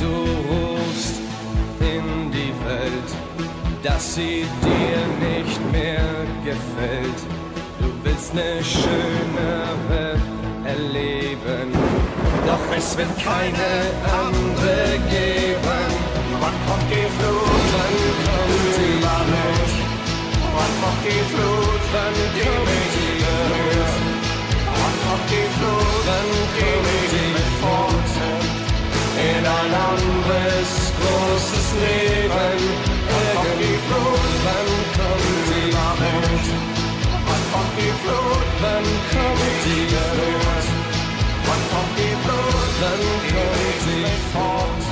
Du rufst in die Welt, dass sie dir nicht mehr gefällt. Du willst eine schönere erleben, doch es wird keine andere geben. Wann kommt die Flut, wann kommt die Flut? Wann kommt die Flut, wann kommt die Flut? Wann kommt die Flut, wann kommt die Flut? in ein anderes großes Leben. Irgendwie Flut, kommen kommt die Flut. Wann kommt die Flut, dann kommt die Flut. Wann kommt die Flut, dann kommt sie fort.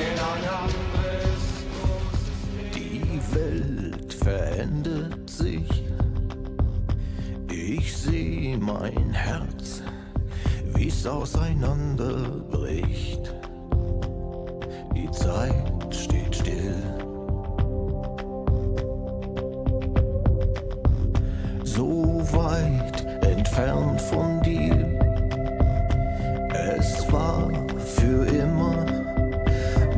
In ein anderes großes Leben. Die Welt verändert sich. Ich sehe mein Herz alles auseinanderbricht. Die Zeit steht still. So weit entfernt von dir. Es war für immer,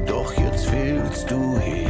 doch jetzt fehlst du hier.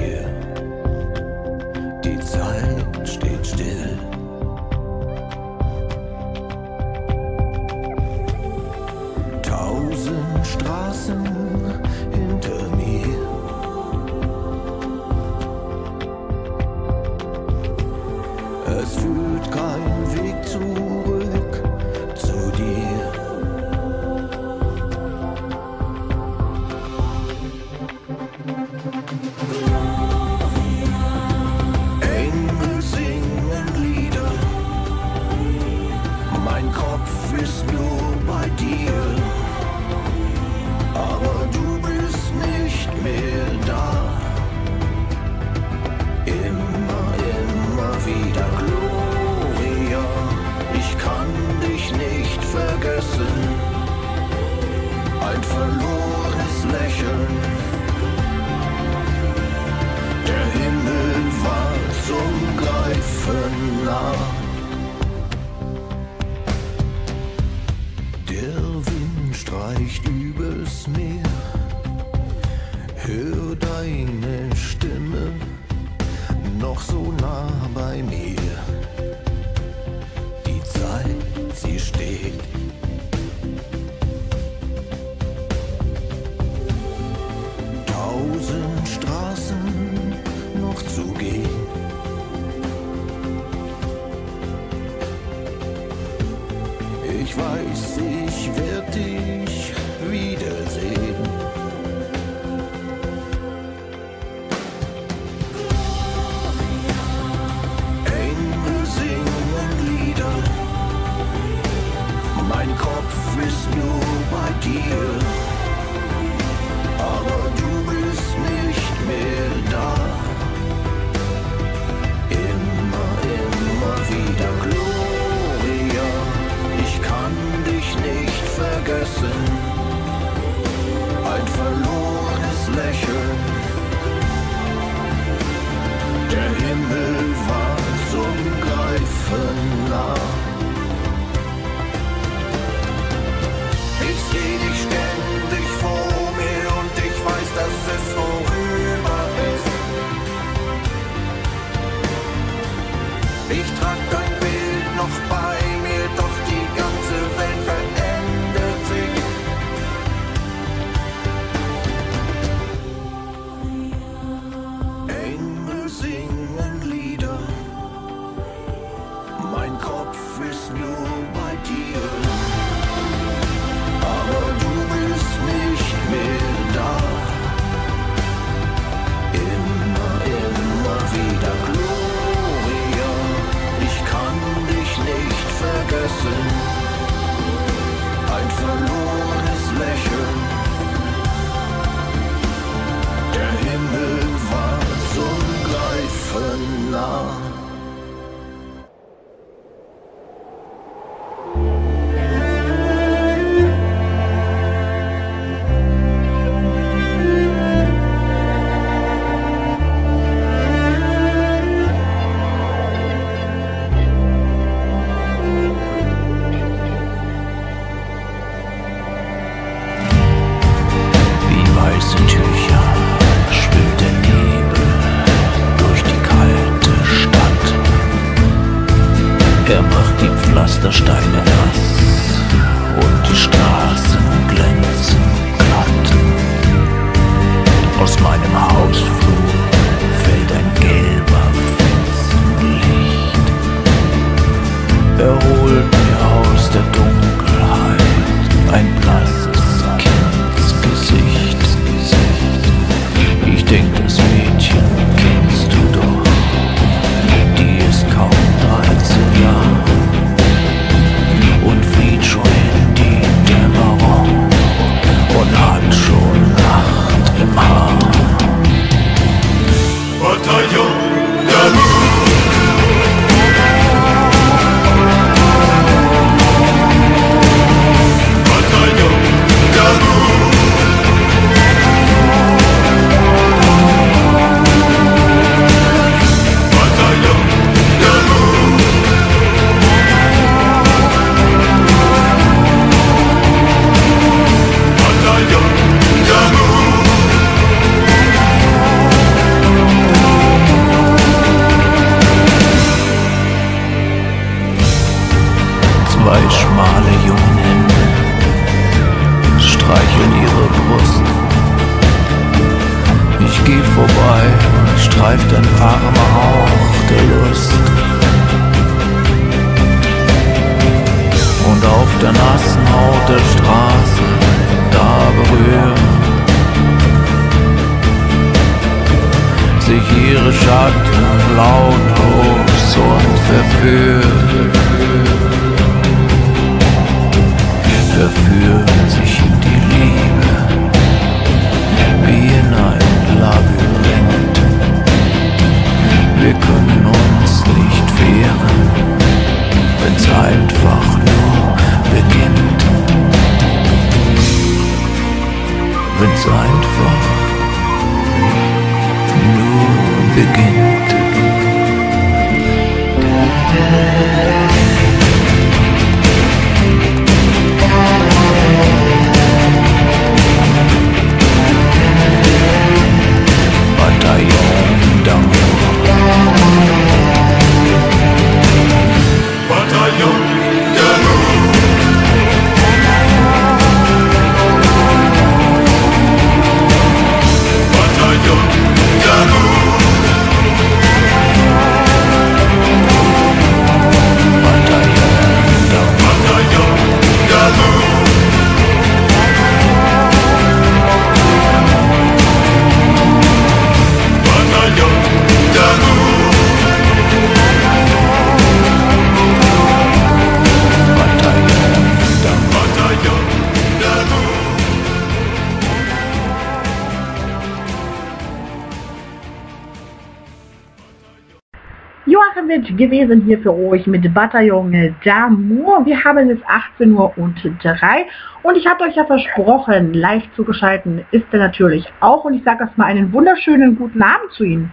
Joachim Witt gewesen hier für euch mit Bataillon d'Amour. Wir haben es 18 Uhr und 3 und ich habe euch ja versprochen, live zugeschalten ist er natürlich auch und ich sage erstmal einen wunderschönen guten Abend zu Ihnen.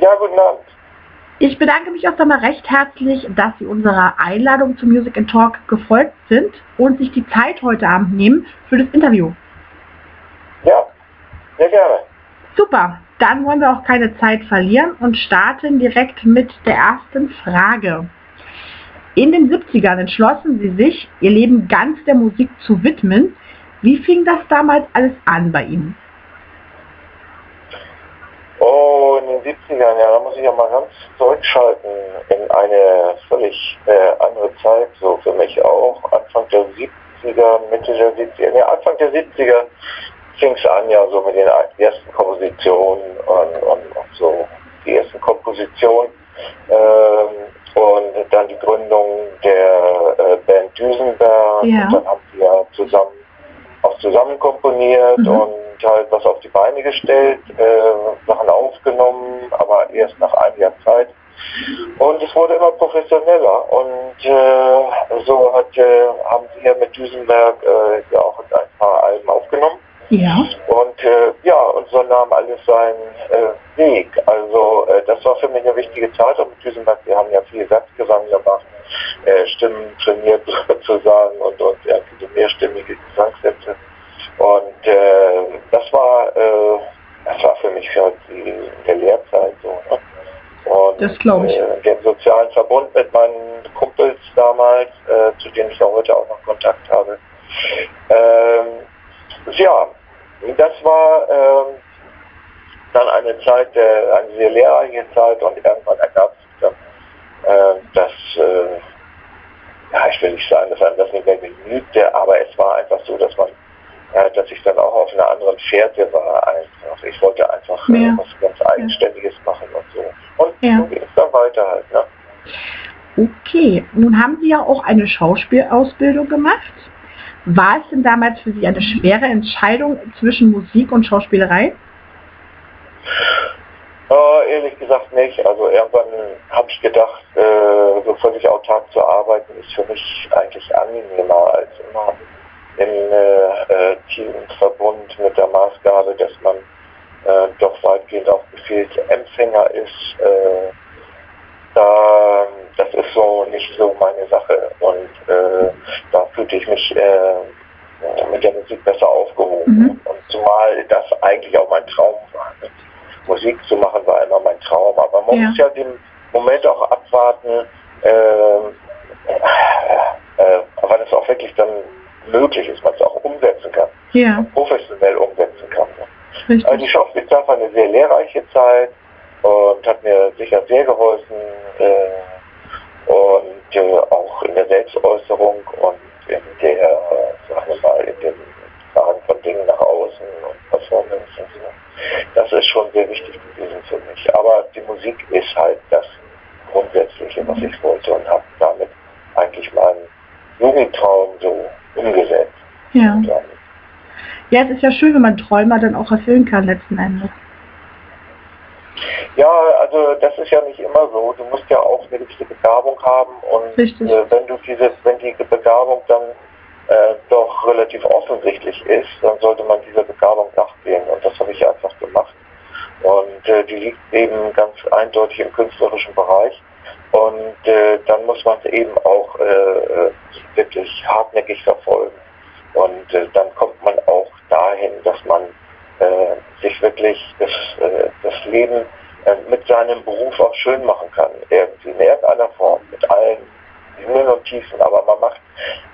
Ja, guten Abend. Ich bedanke mich erst einmal recht herzlich, dass Sie unserer Einladung zum Music and Talk gefolgt sind und sich die Zeit heute Abend nehmen für das Interview. Ja, sehr gerne. Super, dann wollen wir auch keine Zeit verlieren und starten direkt mit der ersten Frage. In den 70ern entschlossen Sie sich, Ihr Leben ganz der Musik zu widmen. Wie fing das damals alles an bei Ihnen? Oh, in den 70ern, ja, da muss ich ja mal ganz zurückschalten in eine völlig äh, andere Zeit, so für mich auch. Anfang der 70er, Mitte der 70er, ne, Anfang der 70er fing es an ja so mit den ersten Kompositionen und, und, und so die ersten Kompositionen ähm, und dann die Gründung der äh, Band Düsenberg Ja. und dann haben wir ja zusammen auch zusammen komponiert Mhm. und halt was auf die Beine gestellt, äh, Sachen aufgenommen, aber erst nach einiger Zeit. Und es wurde immer professioneller und äh, so hat, äh, haben wir mit Düsenberg äh, ja auch ein paar Alben aufgenommen. Ja. Und äh, ja, und so nahm alles seinen äh, Weg. Also äh, das war für mich eine wichtige Zeit und mit Düsenberg, wir haben ja viel Satzgesang gemacht, äh, Stimmen trainiert sozusagen und, und mehrstimmige Gesangssätze. Und äh, das war äh, das war für mich halt die, in der Lehrzeit so. Ne? Und Das glaub ich. Den sozialen Verbund mit meinen Kumpels damals, zu denen ich auch heute auch noch Kontakt habe. Ähm, ja, das war ähm, dann eine Zeit, äh, eine sehr lehrreiche Zeit und irgendwann ergab sich dann, äh, dass, äh, ja, ich will nicht sagen, dass einem das nicht mehr genügte, aber es war einfach so, dass man, äh, dass ich dann auch auf einer anderen Fährte war einfach. Ich wollte einfach äh, Ja. was ganz Eigenständiges machen und so. Und Ja. so ging es dann weiter halt, ne? Okay, nun haben Sie ja auch eine Schauspielausbildung gemacht. War es denn damals für Sie eine schwere Entscheidung zwischen Musik und Schauspielerei? Äh, ehrlich gesagt nicht. Also irgendwann habe ich gedacht, äh, so völlig autark zu arbeiten ist für mich eigentlich angenehmer als immer im äh, äh, Teamverbund mit der Maßgabe, dass man äh, doch weitgehend auch Befehlsempfänger ist. Äh, das ist so nicht so meine Sache und äh, da fühlte ich mich äh, mit der Musik besser aufgehoben. Mhm. Und zumal das eigentlich auch mein Traum war. Ne? Musik zu machen war immer mein Traum, aber man Ja. muss ja den Moment auch abwarten, äh, äh, wann es auch wirklich dann möglich ist, man es auch umsetzen kann, Ja, professionell umsetzen kann. Ne? Also die Schauspielzeit war eine sehr lehrreiche Zeit und hat mir sicher sehr geholfen äh, und äh, auch in der Selbstäußerung und in der, sagen wir mal, in dem Tragen von Dingen nach außen und Performance und so. Das ist schon sehr wichtig gewesen für mich. Aber die Musik ist halt das Grundsätzliche, was ich wollte und habe damit eigentlich meinen Jugendtraum so umgesetzt. Ja. Ja, es ist ja schön, wenn man Träume dann auch erfüllen kann letzten Endes. Ja, also das ist ja nicht immer so. Du musst ja auch eine gewisse Begabung haben und äh, wenn du diese, wenn die Begabung dann äh, doch relativ offensichtlich ist, dann sollte man dieser Begabung nachgehen und das habe ich einfach gemacht. Und äh, die liegt eben ganz eindeutig im künstlerischen Bereich und äh, dann muss man es eben auch äh, äh, wirklich hartnäckig verfolgen. Und dann kommt man auch dahin, dass man äh, sich wirklich das, äh, das Leben äh, mit seinem Beruf auch schön machen kann, irgendwie in irgendeiner Form, mit allen Höhen und Tiefen, aber man macht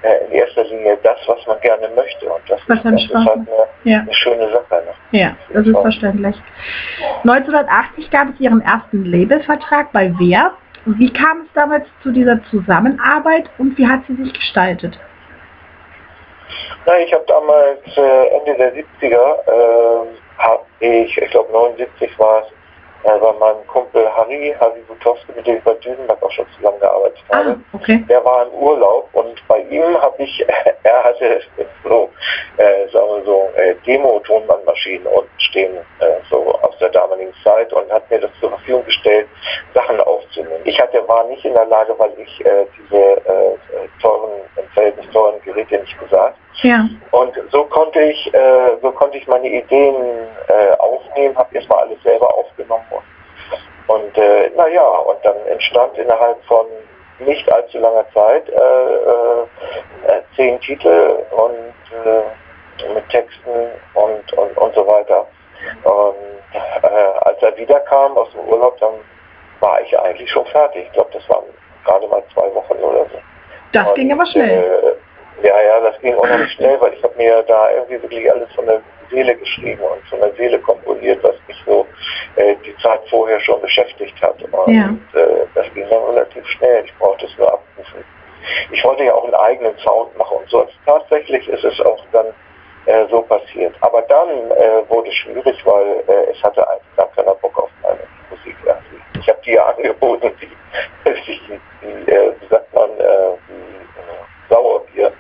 äh, in erster Linie das, was man gerne möchte und das, Was ist, das ist halt eine, Ja, eine schöne Sache. Ne? ja, das ist verständlich. 1980 gab es Ihren ersten Labelvertrag bei Wer. Wie kam es damals zu dieser Zusammenarbeit und wie hat sie sich gestaltet? Na, ich habe damals äh, Ende der 70er, äh, habe ich, ich glaube 79 war es, bei meinem Kumpel Harry, Harry Butowski, mit dem ich bei Düsenberg auch schon zusammengearbeitet Ah, habe. okay. Der war im Urlaub und bei ihm habe ich, er hatte so, äh, sagen wir so, äh, Demo-Tonbandmaschinen unten stehen, äh, so aus der damaligen Zeit und hat mir das zur Verfügung gestellt, Sachen aufzunehmen. Ich hatte, war nicht in der Lage, weil ich äh, diese äh, teuren, im Verhältnis teuren Geräte nicht gesagt. Ja. Und so konnte ich, äh, so konnte ich meine Ideen äh, aufnehmen, habe erstmal alles selber aufgenommen und, und äh, naja, und dann entstand innerhalb von nicht allzu langer Zeit äh, äh, äh zehn Titel und mit Texten und, und, und so weiter. Und als er wiederkam aus dem Urlaub, dann war ich eigentlich schon fertig. Ich glaube, das waren gerade mal zwei Wochen oder so. Das und, ging aber schnell. Ja, ja, das ging unheimlich schnell, weil ich habe mir da irgendwie wirklich alles von der Seele geschrieben und von der Seele komponiert, was mich so äh, die Zeit vorher schon beschäftigt hat. Und ja. äh, das ging dann relativ schnell. Ich brauchte es nur abrufen. Ich wollte ja auch einen eigenen Sound machen und so. Tatsächlich ist es auch dann äh, so passiert. Aber dann äh, wurde es schwierig, weil äh, es hatte eigentlich gar keiner Bock auf meine Musik. Irgendwie. Ich habe die ja angeboten, die, die, die äh, wie sagt man, die Sauerbier.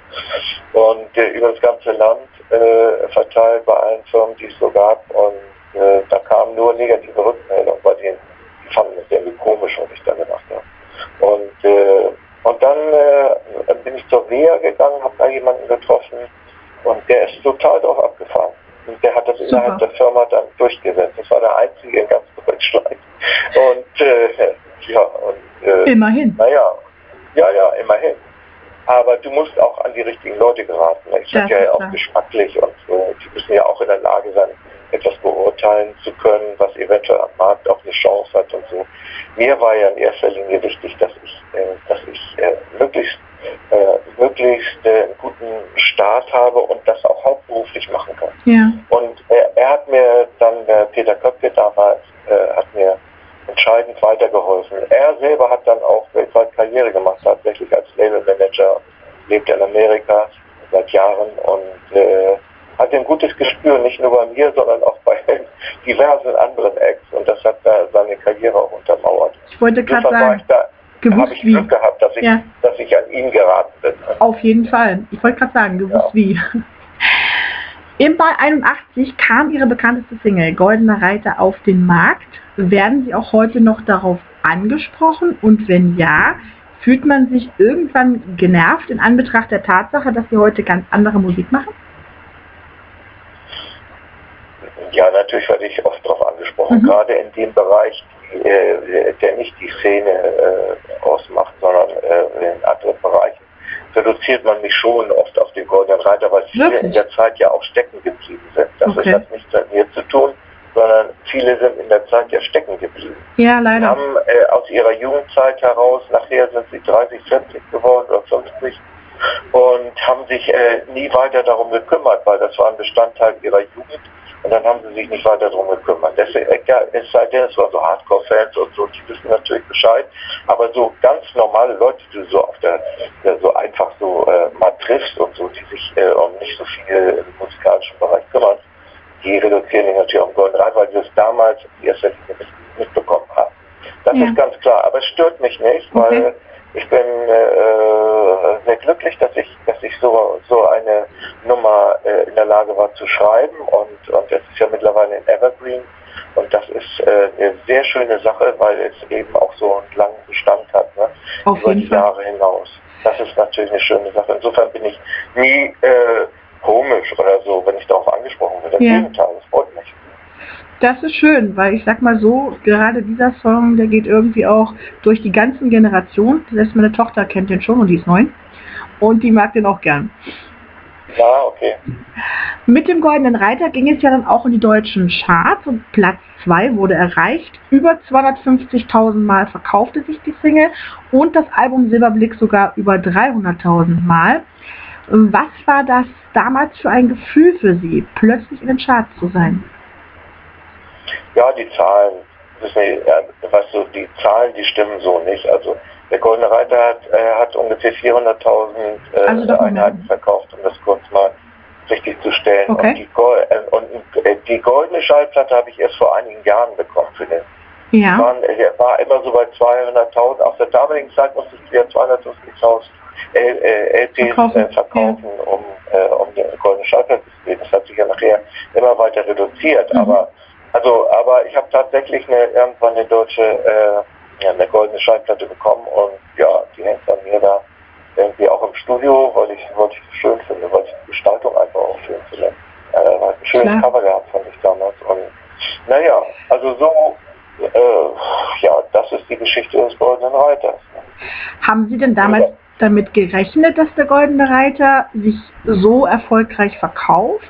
Und äh, über das ganze Land äh, verteilt bei allen Firmen, die es so gab. Und äh, da kamen nur negative Rückmeldungen bei denen. Die fanden es irgendwie komisch, was ich da gemacht habe. Und, äh, und dann äh, bin ich zur Wehr gegangen, habe da jemanden getroffen und der ist total drauf abgefahren. Und der hat das Super. innerhalb der Firma dann durchgesetzt. Das war der einzige in ganz Deutschland. Und äh, ja, und immerhin. Naja, ja, ja, immerhin. Aber du musst auch an die richtigen Leute geraten. Ich sage ja auch geschmacklich und so. Die müssen ja auch in der Lage sein, etwas beurteilen zu können, was eventuell am Markt auch eine Chance hat und so. Mir war ja in erster Linie wichtig, dass ich, äh, dass ich äh, möglichst, äh, möglichst äh, einen guten Start habe und das auch hauptberuflich machen kann. Ja. Und er hat mir dann, Peter Köpke damals, äh, hat mir entscheidend weitergeholfen. Er selber hat dann auch weltweit Karriere gemacht, tatsächlich als Labelmanager, lebt in Amerika seit Jahren und äh, hat ein gutes Gespür, nicht nur bei mir, sondern auch bei diversen anderen Acts und das hat da seine Karriere auch untermauert. Ich wollte gerade sagen, da, gewusst ich wie. Glück gehabt, dass ich, ja. dass ich an ihn geraten bin. Auf jeden Fall. Ich wollte gerade sagen, gewusst ja. wie. Im Ball 81 kam ihre bekannteste Single Goldener Reiter auf den Markt. Werden Sie auch heute noch darauf angesprochen? Und wenn ja, fühlt man sich irgendwann genervt in Anbetracht der Tatsache, dass Sie heute ganz andere Musik machen? Ja, natürlich werde ich oft darauf angesprochen, mhm. gerade in dem Bereich, äh, der nicht die Szene äh, ausmacht, sondern äh, in anderen Bereichen reduziert man mich schon oft auf den Goldenen Reiter, weil viele Wirklich? in der Zeit ja auch stecken geblieben sind. Das okay. hat nichts mit mir zu tun, sondern viele sind in der Zeit ja stecken geblieben. Ja, leider. Haben äh, aus ihrer Jugendzeit heraus, nachher sind sie 30, 40 geworden oder 50 und haben sich äh, nie weiter darum gekümmert, weil das war ein Bestandteil ihrer Jugend und dann haben sie sich nicht weiter darum gekümmert. Deswegen, es sei denn, es waren so Hardcore-Fans und so, die wissen natürlich Bescheid. Aber so ganz normale Leute, die du so auf der, der so einfach so äh, mal triffst und so, die sich äh, um nicht so viel im musikalischen Bereich kümmern, die reduzieren sich natürlich auf den Golden Rad, weil sie es damals in erster Linie mit, mitbekommen haben. Das ja. ist ganz klar. Aber es stört mich nicht, okay. weil ich bin äh, sehr glücklich, dass ich, dass ich so, so eine Nummer äh, in der Lage war zu schreiben und, und es ist ja mittlerweile in Evergreen und das ist äh, eine sehr schöne Sache, weil es eben auch so einen langen Bestand hat, ne? Über die Jahre hinaus. Das ist natürlich eine schöne Sache. Insofern bin ich nie äh, komisch oder so, wenn ich darauf angesprochen werde. Ja. Im Gegenteil, das freut mich. Das ist schön, weil ich sag mal so, gerade dieser Song, der geht irgendwie auch durch die ganzen Generationen. Selbst meine Tochter kennt den schon und die ist neun. Und die mag den auch gern. Ja, okay. Mit dem Goldenen Reiter ging es ja dann auch in die deutschen Charts und Platz 2 wurde erreicht. Über 250.000 Mal verkaufte sich die Single und das Album Silberblick sogar über 300.000 Mal. Was war das damals für ein Gefühl für Sie, plötzlich in den Charts zu sein? Ja, die Zahlen, was so, die Zahlen, die stimmen so nicht. Also der Goldene Reiter hat, äh, hat ungefähr 400.000 äh, also Einheiten verkauft, um das kurz mal richtig zu stellen. Okay. Und, die, äh, und äh, die goldene Schallplatte habe ich erst vor einigen Jahren bekommen für den. Ja. Waren, äh, war immer so bei 200.000. Auf der damaligen Zeit musste ich wieder 250.000 LPs verkaufen, verkaufen ja. um, um die goldene Schallplatte zu sehen. Das hat sich ja nachher immer weiter reduziert. Mhm. Aber Also, aber ich habe tatsächlich eine, irgendwann eine deutsche, äh, ja, eine goldene Schallplatte bekommen und ja, die hängt bei mir da irgendwie auch im Studio, weil ich, weil ich das schön finde, weil ich die Gestaltung einfach auch schön finde. Äh, hat ein schönes Klar. Cover gehabt, fand ich damals. Und naja, also so, äh, ja, das ist die Geschichte des Goldenen Reiters. Haben Sie denn damals. Damit gerechnet, dass der Goldene Reiter sich so erfolgreich verkauft?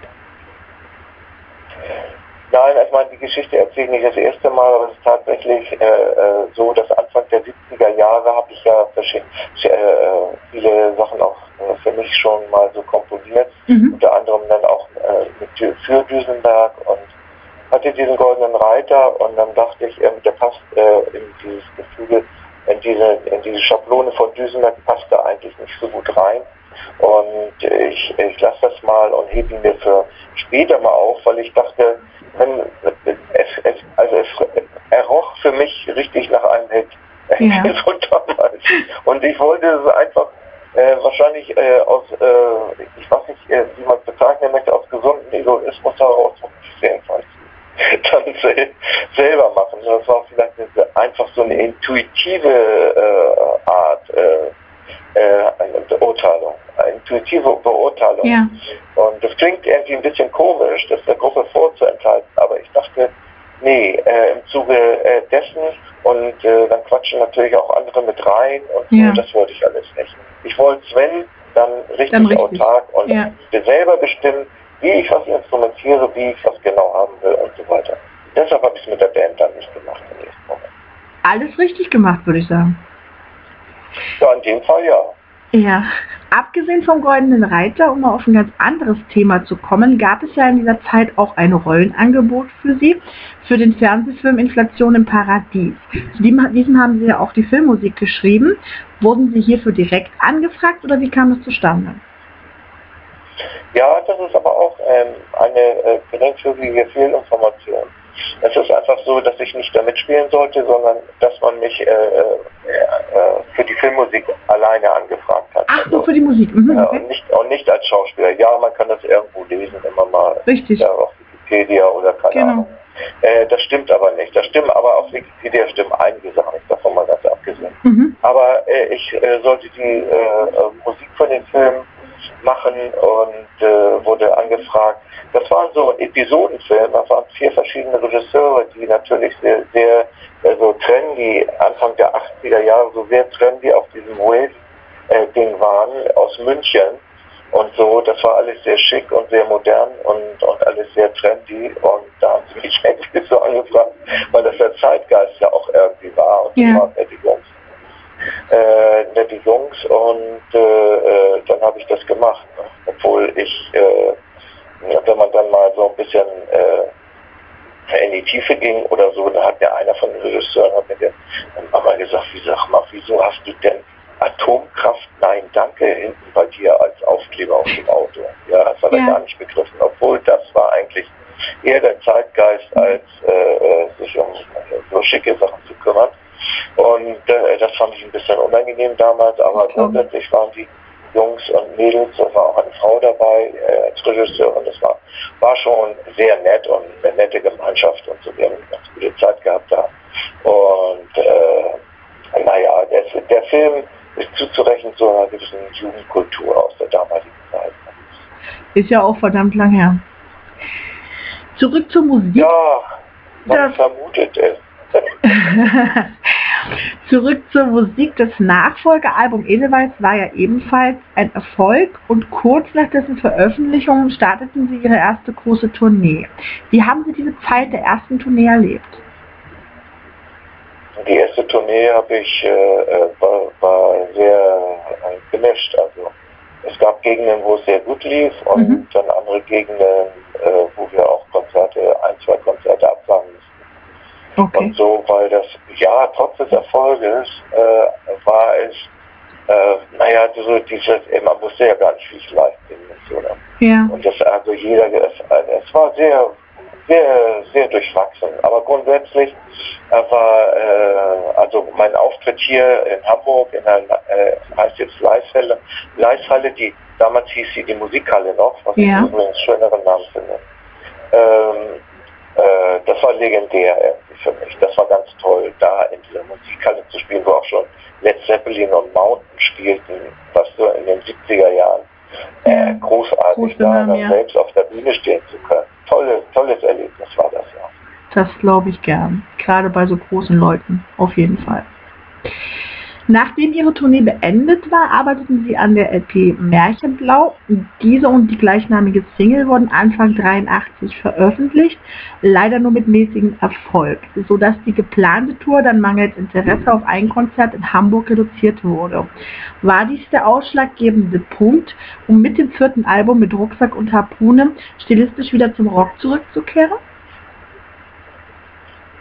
Nein, ich meine, die Geschichte erzähle ich nicht das erste Mal, aber es ist tatsächlich äh, äh, so, dass Anfang der 70er Jahre habe ich ja äh, viele Sachen auch äh, für mich schon mal so komponiert, Mhm. unter anderem dann auch äh, mit, für Düsenberg und hatte diesen goldenen Reiter und dann dachte ich, ähm, der passt in dieses Gefüge, in diese, in diese Schablone von Düsenberg passt da eigentlich nicht so gut rein. Und ich, ich lasse das mal und hebe ihn mir für später mal auf, weil ich dachte, wenn, es, es, also es, er roch für mich richtig nach einem Hit. Ja. von damals. Und ich wollte es einfach äh, wahrscheinlich äh, aus, äh, ich weiß nicht, äh, wie man es bezeichnen möchte, aus gesundem Egoismus heraus, jedenfalls, dann sel selber machen. Das war vielleicht einfach so eine intuitive äh, Art äh, äh, eine Beurteilung, eine intuitive Beurteilung. Ja. Und das klingt irgendwie ein bisschen komisch, das der Gruppe vorzuenthalten, aber ich dachte, nee, äh, im Zuge äh, dessen und äh, dann quatschen natürlich auch andere mit rein und Ja. so, das wollte ich alles nicht. Ich wollte Sven dann richtig, Dann richtig. autark und Ja. selber bestimmen, wie ich was instrumentiere, wie ich was genau haben will und so weiter. Deshalb habe ich es mit der Band dann nicht gemacht im nächsten Moment. Alles richtig gemacht, würde ich sagen. Ja, in dem Fall ja. Ja, abgesehen vom Goldenen Reiter, um mal auf ein ganz anderes Thema zu kommen, gab es ja in dieser Zeit auch ein Rollenangebot für Sie, für den Fernsehfilm Inflation im Paradies. Zu diesem haben Sie ja auch die Filmmusik geschrieben. Wurden Sie hierfür direkt angefragt oder wie kam das zustande? Ja, das ist aber auch ähm, eine äh, geringfügige Fehlinformation. Es ist einfach so, dass ich nicht da mitspielen sollte, sondern dass man mich äh, äh, äh, für die Filmmusik alleine angefragt hat. Ach, Also, nur für die Musik. Mhm, okay. und, nicht, und nicht als Schauspieler. Ja, man kann das irgendwo lesen, immer mal Richtig. ja, auf Wikipedia oder keine Genau. Ahnung. Äh, das stimmt aber nicht. Das stimmt aber auf Wikipedia stimmen einige Sachen nicht, davon mal ganz abgesehen. Mhm. Aber äh, ich äh, sollte die Musik von den Filmen machen und äh, wurde angefragt. Das waren so Episodenfilme, das waren vier verschiedene Regisseure, die natürlich sehr, sehr äh, so trendy, Anfang der 80er Jahre so sehr trendy auf diesem Wave-Ding waren, aus München. Und so, das war alles sehr schick und sehr modern und, und alles sehr trendy. Und da haben sie mich eigentlich so angefragt, weil das der Zeitgeist ja auch irgendwie war. Und Ja. die waren Jungs. Äh, nette Jungs und äh, äh, dann habe ich das gemacht. Ne? Obwohl ich, äh, wenn man dann mal so ein bisschen äh, in die Tiefe ging oder so, da hat mir einer von den Regisseuren hat mir dann mal gesagt, wie sag mal, wieso hast du denn Atomkraft, nein, danke, hinten bei dir als Aufkleber auf dem Auto. Ja, das hat er Ja. gar nicht begriffen, obwohl das war eigentlich eher der Zeitgeist, als äh, äh, sich um äh, so schicke Sachen zu kümmern. Und äh, das fand ich ein unangenehm damals, aber grundsätzlich waren die Jungs und Mädels, da war auch eine Frau dabei äh, als Regisseur und das war, war schon sehr nett und eine nette Gemeinschaft und so. Wir haben eine ganz gute Zeit gehabt da. Und äh, naja, der, der Film ist zuzurechnen zu einer gewissen Jugendkultur aus der damaligen Zeit. Ist ja auch verdammt lang her. Zurück zur Musik. Ja, man Das- vermutet es. Zurück zur Musik. Das Nachfolgealbum Edelweiss war ja ebenfalls ein Erfolg und kurz nach dessen Veröffentlichung starteten sie ihre erste große Tournee. Wie haben Sie diese Zeit der ersten Tournee erlebt? Die erste Tournee habe ich äh, äh, war, war sehr äh, gemischt. Also es gab Gegenden, wo es sehr gut lief und Mhm. dann andere Gegenden, äh, wo wir auch Konzerte, ein, zwei Konzerte absagen mussten. Okay. Und so, weil das, ja, trotz des Erfolges äh, war es, äh, naja, so dieses, man musste ja gar nicht viel live singen und so. Ne? Ja. Und das also jeder, es, es war sehr, sehr, sehr durchwachsen. Aber grundsätzlich äh, war, äh, also mein Auftritt hier in Hamburg in der, äh, heißt jetzt Leishalle, Leishalle, die damals hieß sie die Musikhalle noch, was Ja. ich übrigens schöneren Namen finde. Ähm, Äh, das war legendär irgendwie für mich. Das war ganz toll, da in dieser Musikhalle zu spielen, wo auch schon Led Zeppelin und Mountain spielten, was so in den 70er Jahren. Äh, großartig da dann ja. selbst auf der Bühne stehen zu können. Tolles, tolles Erlebnis war das ja. Das glaube ich gern. Gerade bei so großen Leuten. Auf jeden Fall. Nachdem ihre Tournee beendet war, arbeiteten sie an der LP Märchenblau. Diese und die gleichnamige Single wurden Anfang 83 veröffentlicht, leider nur mit mäßigem Erfolg, sodass die geplante Tour dann mangels Interesse auf ein Konzert in Hamburg reduziert wurde. War dies der ausschlaggebende Punkt, um mit dem vierten Album mit Rucksack und Harpune stilistisch wieder zum Rock zurückzukehren?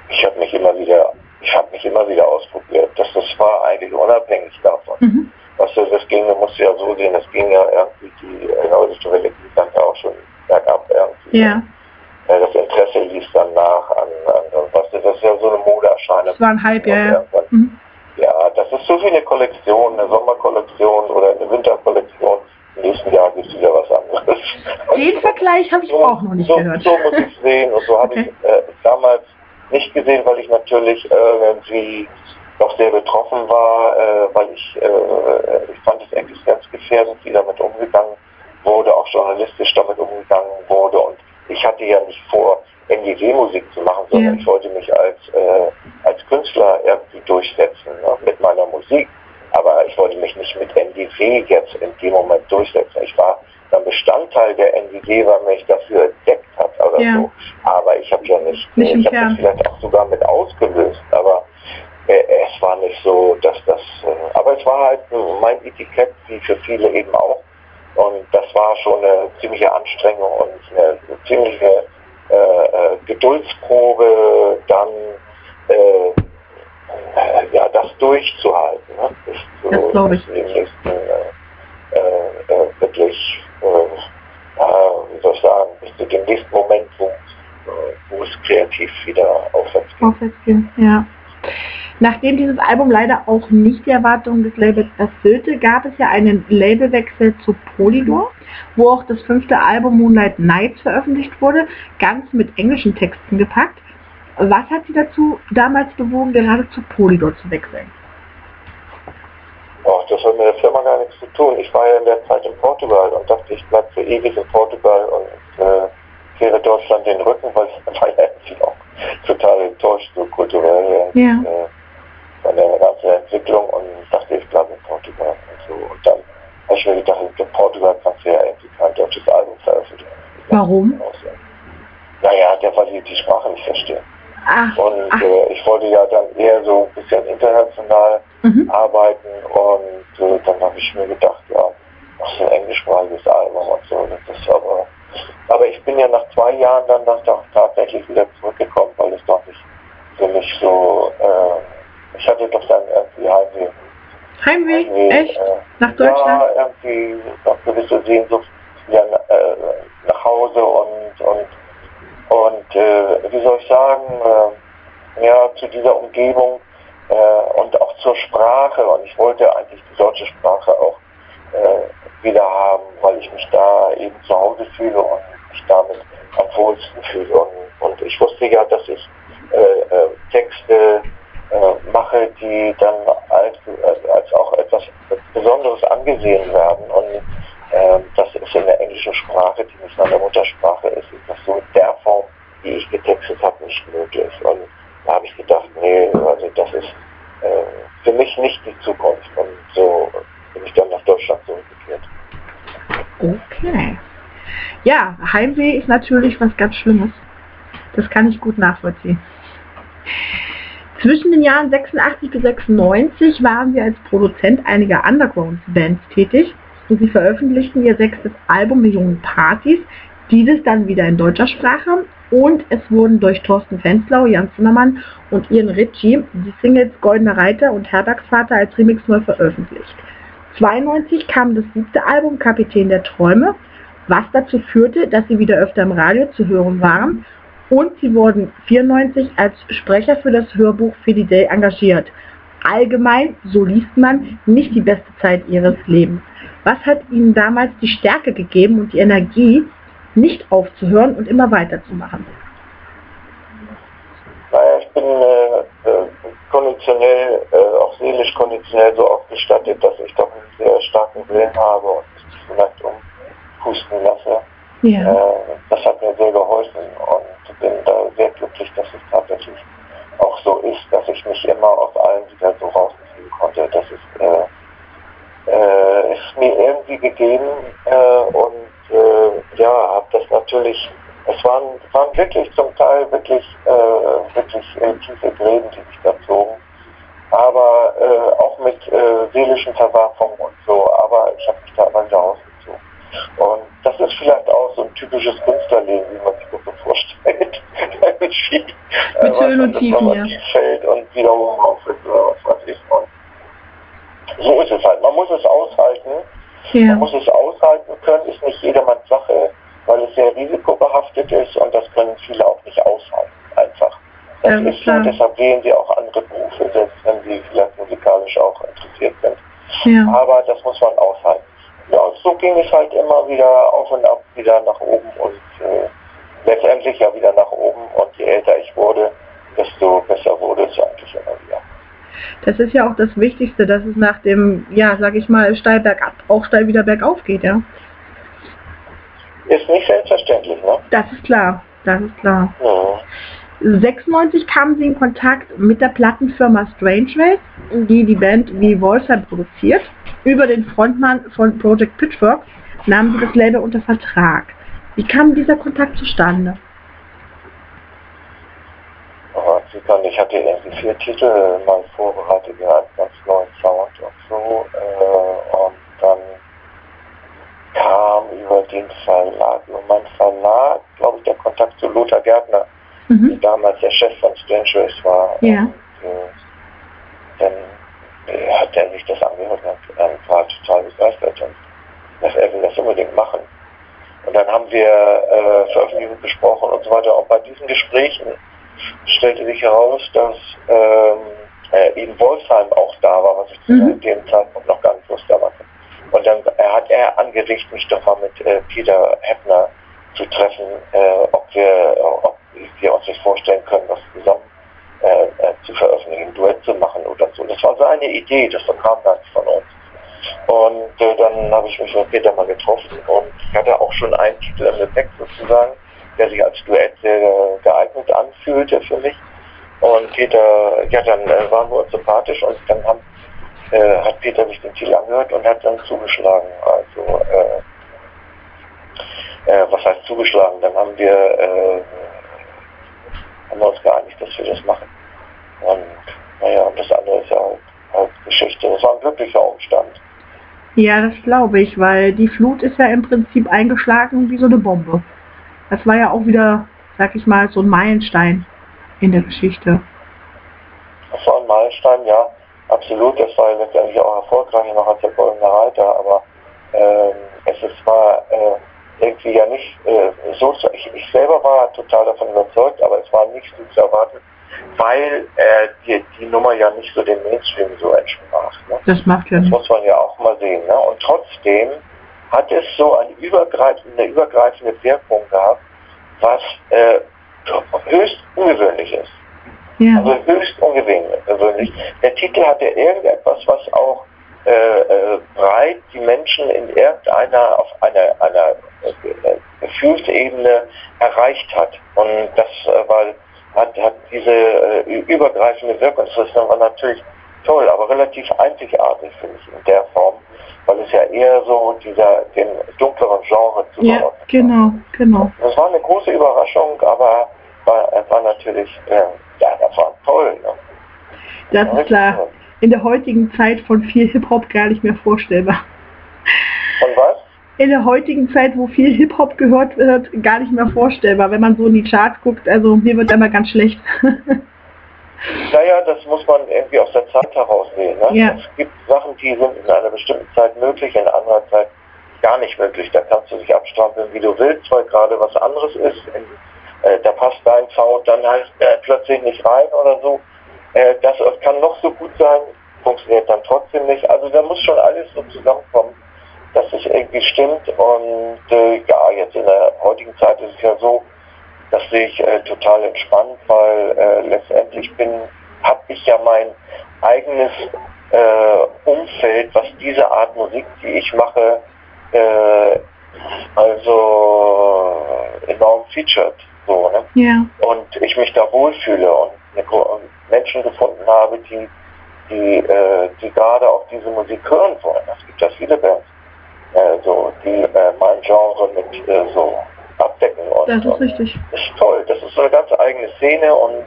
Ich habe mich immer wieder, ich habe mich immer wieder ausprobiert. Das, das war eigentlich unabhängig davon. Mhm. Was das, das ging, du musst ja so sehen, das ging ja irgendwie die nordische Welle ging dann ja auch schon bergab irgendwie. Ja, Äh, Das Interesse ließ dann nach an, an was das ist ja so eine Modeerscheinung. es war ein Hype, ja, ja. Mhm. Ja, das ist so wie eine Kollektion, eine Sommerkollektion oder eine Winterkollektion. Im nächsten Jahr gibt es wieder was anderes. Den Vergleich habe ich so, auch noch nicht so, gehört. So muss ich sehen und so habe Okay. ich äh, damals nicht gesehen, weil ich natürlich irgendwie noch sehr betroffen war, äh, weil ich, äh, ich fand es existenzgefährdend, wie damit umgegangen wurde, auch journalistisch damit umgegangen wurde und ich hatte ja nicht vor, NGW-Musik zu machen, sondern Ja. ich wollte mich als, äh, als Künstler irgendwie durchsetzen ne, mit meiner Musik. Aber ich wollte mich nicht mit NGW jetzt in dem Moment durchsetzen. Ich war dann Bestandteil der NGW, weil mich dafür entdeckt hat oder Ja. so. Aber ich habe ja nicht, Nicht ich habe das vielleicht auch sogar mit ausgelöst. Aber äh, es war nicht so, dass das, äh, aber es war halt mein Etikett, wie für viele eben auch. Und das war schon eine ziemliche Anstrengung und eine ziemliche äh, äh, Geduldsprobe, dann äh, äh, ja, das durchzuhalten. Ne? Bis zu, Das glaub ich. bis nächsten, äh, äh, wirklich, äh, wie soll ich sagen, bis zu dem nächsten Moment, wo, äh, wo es kreativ wieder aufwärts geht. Aufwärts gehen, ja. Nachdem dieses Album leider auch nicht die Erwartungen des Labels erfüllte, gab es ja einen Labelwechsel zu Polydor, wo auch das fünfte Album Moonlight Nights veröffentlicht wurde, ganz mit englischen Texten gepackt. Was hat Sie dazu damals bewogen, gerade zu Polydor zu wechseln? Ach, das hat mit der Firma gar nichts zu tun. Ich war ja in der Zeit in Portugal und dachte, ich bleibe für ewig in Portugal und äh, kehre Deutschland den Rücken, weil ich war ja auch total enttäuscht, so kulturell Ja. äh, von der ganzen Entwicklung und dachte, ich bleibe in Portugal und so. Und dann habe ich mir gedacht, in Portugal kannst du ja irgendwie kein deutsches Album veröffentlichen. Warum? Naja, der weil die die Sprache nicht verstehen. Ach, Und ach äh, ich wollte ja dann eher so ein bisschen international mhm. arbeiten und äh, dann habe ich mir gedacht, ja, machst ein englischsprachiges Album und so. Das ist aber, aber ich bin ja nach zwei Jahren dann das doch tatsächlich wieder zurückgekommen, weil es doch nicht für mich so, äh, ich hatte doch dann irgendwie Heimweh. Heimweh? Heimweh, Echt? Äh, Nach Deutschland? Ja, irgendwie noch gewisse Sehnsucht wieder äh, nach Hause und, und, und äh, wie soll ich sagen, äh, ja, zu dieser Umgebung äh, und auch zur Sprache. Und ich wollte eigentlich die deutsche Sprache auch äh, wieder haben, weil ich mich da eben zu Hause fühle und mich damit am wohlsten fühle. Und, und ich wusste ja, dass ich äh, äh, Texte äh, mache, die dann als, als, auch etwas Besonderes angesehen werden. Und äh, das ist in der englischen Sprache, die nicht meine Muttersprache ist, ist das so in der Form, die ich getextet habe, nicht möglich. Und da habe ich gedacht, nee, also das ist äh, für mich nicht die Zukunft. Und so bin ich dann nach Deutschland zurückgekehrt. Okay. Ja, Heimweh ist natürlich was ganz Schlimmes. Das kann ich gut nachvollziehen. Zwischen den Jahren 86 bis 96 waren sie als Produzent einiger Underground-Bands tätig und sie veröffentlichten ihr sechstes Album Millionen Partys, dieses dann wieder in deutscher Sprache und es wurden durch Thorsten Fenslau, Jan Zimmermann und Ian Ritchie die Singles Goldener Reiter und Herbergsvater als Remix neu veröffentlicht. 92 kam das siebte Album Kapitän der Träume, was dazu führte, dass sie wieder öfter im Radio zu hören waren und sie wurden 94 als Sprecher für das Hörbuch Fidel engagiert. Allgemein, so liest man, nicht die beste Zeit ihres Lebens. Was hat ihnen damals die Stärke gegeben und die Energie, nicht aufzuhören und immer weiterzumachen? bin äh, äh, konditionell, äh, auch seelisch konditionell so ausgestattet, dass ich doch einen sehr starken Willen habe und mich vielleicht umpusten lasse. Ja. Äh, das hat mir sehr geholfen und bin da sehr glücklich, dass es tatsächlich auch so ist, dass ich mich immer aus allem wieder so rausziehen konnte. Das ist, äh, äh, ist mir irgendwie gegeben äh, und äh, ja, habe das natürlich, es waren, waren wirklich zum Teil wirklich, äh, wirklich tiefe Gräben, die mich da zogen, aber äh, auch mit äh, seelischen Verwerfungen und so, aber ich habe mich da immer wieder ausgezogen. Und das ist vielleicht auch so ein typisches Künstlerleben, wie man sich das so vorstellt. mit viel, äh, Mit Höhen und Tiefen, ja. fällt und wieder oben auftritt oder was weiß ich. Und so ist es halt. Man muss es aushalten. Ja. Man muss es aushalten können, ist nicht jedermanns Sache, weil es sehr risikobehaftet ist und das können viele auch nicht aushalten, einfach. Das Ja, ist so, deshalb wählen sie auch andere Berufe, selbst wenn sie vielleicht musikalisch auch interessiert sind. Ja. Aber das muss man aushalten. Ja, so ging es halt immer wieder auf und ab, wieder nach oben und äh, letztendlich ja wieder nach oben und je älter ich wurde, desto besser wurde es eigentlich immer wieder. Das ist ja auch das Wichtigste, dass es nach dem, ja, sag ich mal, steil bergab auch steil wieder bergauf geht, ja. Ist nicht selbstverständlich, ne? Das ist klar, das ist klar. Mhm. 96 kamen sie in Kontakt mit der Plattenfirma Strange Ways, die die Band wie Wolfsheim produziert. Über den Frontmann von Project Pitchfork nahmen sie das Label unter Vertrag. Wie kam dieser Kontakt zustande? Zypern, ich hatte irgendwie vier Titel mal vorbereitet, ja, einen ganz neuen Sound und so. Äh, und dann kam über den Verlag, über meinen Verlag, glaube ich, der Kontakt zu Lothar Gärtner, Mhm. damals der Chef von Strange Race war. Ja. Und, äh, dann äh, hat er sich das angehört und äh, war total begeistert und dass er will das unbedingt machen. Und dann haben wir äh, Veröffentlichung besprochen und so weiter. Und bei diesen Gesprächen stellte sich heraus, dass ähm, äh, eben Wolfsheim auch da war, was ich zu Mhm. dem Zeitpunkt noch gar nicht wusste. Aber. Und dann äh, hat er angeregt, mich doch mal mit äh, Peter Heppner zu treffen, äh, ob, wir, ob wir uns das vorstellen können, was zusammen äh, äh, zu veröffentlichen, ein Duett zu machen oder so. Das war seine Idee, das kam nicht von uns. Und äh, dann habe ich mich mit Peter mal getroffen und ich hatte auch schon einen Titel im Gepäck sozusagen, der sich als Duett sehr geeignet anfühlte für mich. Und Peter, ja, dann äh, waren wir uns sympathisch und dann haben, äh, hat Peter sich den Titel angehört und hat dann zugeschlagen. Also, äh, äh, was heißt zugeschlagen? Dann haben wir, haben wir uns geeinigt, dass wir das machen. Und naja, und das andere ist ja halt, halt Geschichte. Das war ein glücklicher Umstand. Ja, das glaube ich, weil die Flut ist ja im Prinzip eingeschlagen wie so eine Bombe. Das war ja auch wieder, sag ich mal, so ein Meilenstein in der Geschichte. Das war ein Meilenstein, ja, absolut. Das war letztendlich auch erfolgreich noch als der Goldene Reiter, aber ähm, es ist zwar äh, irgendwie ja nicht äh, so, zu- ich, ich selber war total davon überzeugt, aber es war nicht so zu erwarten, weil äh, die, die Nummer ja nicht so dem Mainstream so entsprach. Ne? Das macht ja Das muss man ja auch mal sehen. Ne? Und trotzdem hat es so eine übergreifende, eine übergreifende Wirkung gehabt, was äh, höchst ungewöhnlich ist. Ja. Also höchst ungewöhnlich. Der Titel hatte irgendetwas, was auch äh, äh, breit die Menschen in irgendeiner, auf einer, einer Gefühlsebene erreicht hat. Und das äh, war, hat, hat diese äh, übergreifende Wirkung. Das dann natürlich toll, aber relativ einzigartig, finde ich, in der Form, weil es ja eher so dieser, dem dunkleren Genre Ja, zuordnet. genau, genau. Das war eine große Überraschung, aber war, war natürlich, äh, ja, das war toll. Ne? Das ist klar. In der heutigen Zeit von viel Hip-Hop gar nicht mehr vorstellbar. In der heutigen Zeit, wo viel Hip-Hop gehört wird, gar nicht mehr vorstellbar. Wenn man so in die Charts guckt, also mir wird immer ganz schlecht. Naja, das muss man irgendwie aus der Zeit heraus sehen. Ne? Ja. Es gibt Sachen, die sind in einer bestimmten Zeit möglich, in einer anderen Zeit gar nicht möglich. Da kannst du dich abstrampeln, wie du willst, weil gerade was anderes ist. Äh, da passt dein Sound dann halt äh, plötzlich nicht rein oder so. Äh, das kann noch so gut sein, funktioniert dann trotzdem nicht. Also da muss schon alles so zusammenkommen, dass es irgendwie stimmt. Und äh, ja, jetzt in der heutigen Zeit ist es ja so, das sehe ich äh, total entspannt, weil äh, letztendlich bin, habe ich ja mein eigenes äh, Umfeld, was diese Art Musik, die ich mache, äh, also enorm featured. So, ne? Ja. Und ich mich da wohlfühle und Menschen gefunden habe, die, die, äh, die gerade auch diese Musik hören wollen. Es gibt ja viele Bands, so, die äh, mein Genre mit äh, so abdecken. Und, Das ist richtig. das ist toll. Das ist so eine ganz eigene Szene und,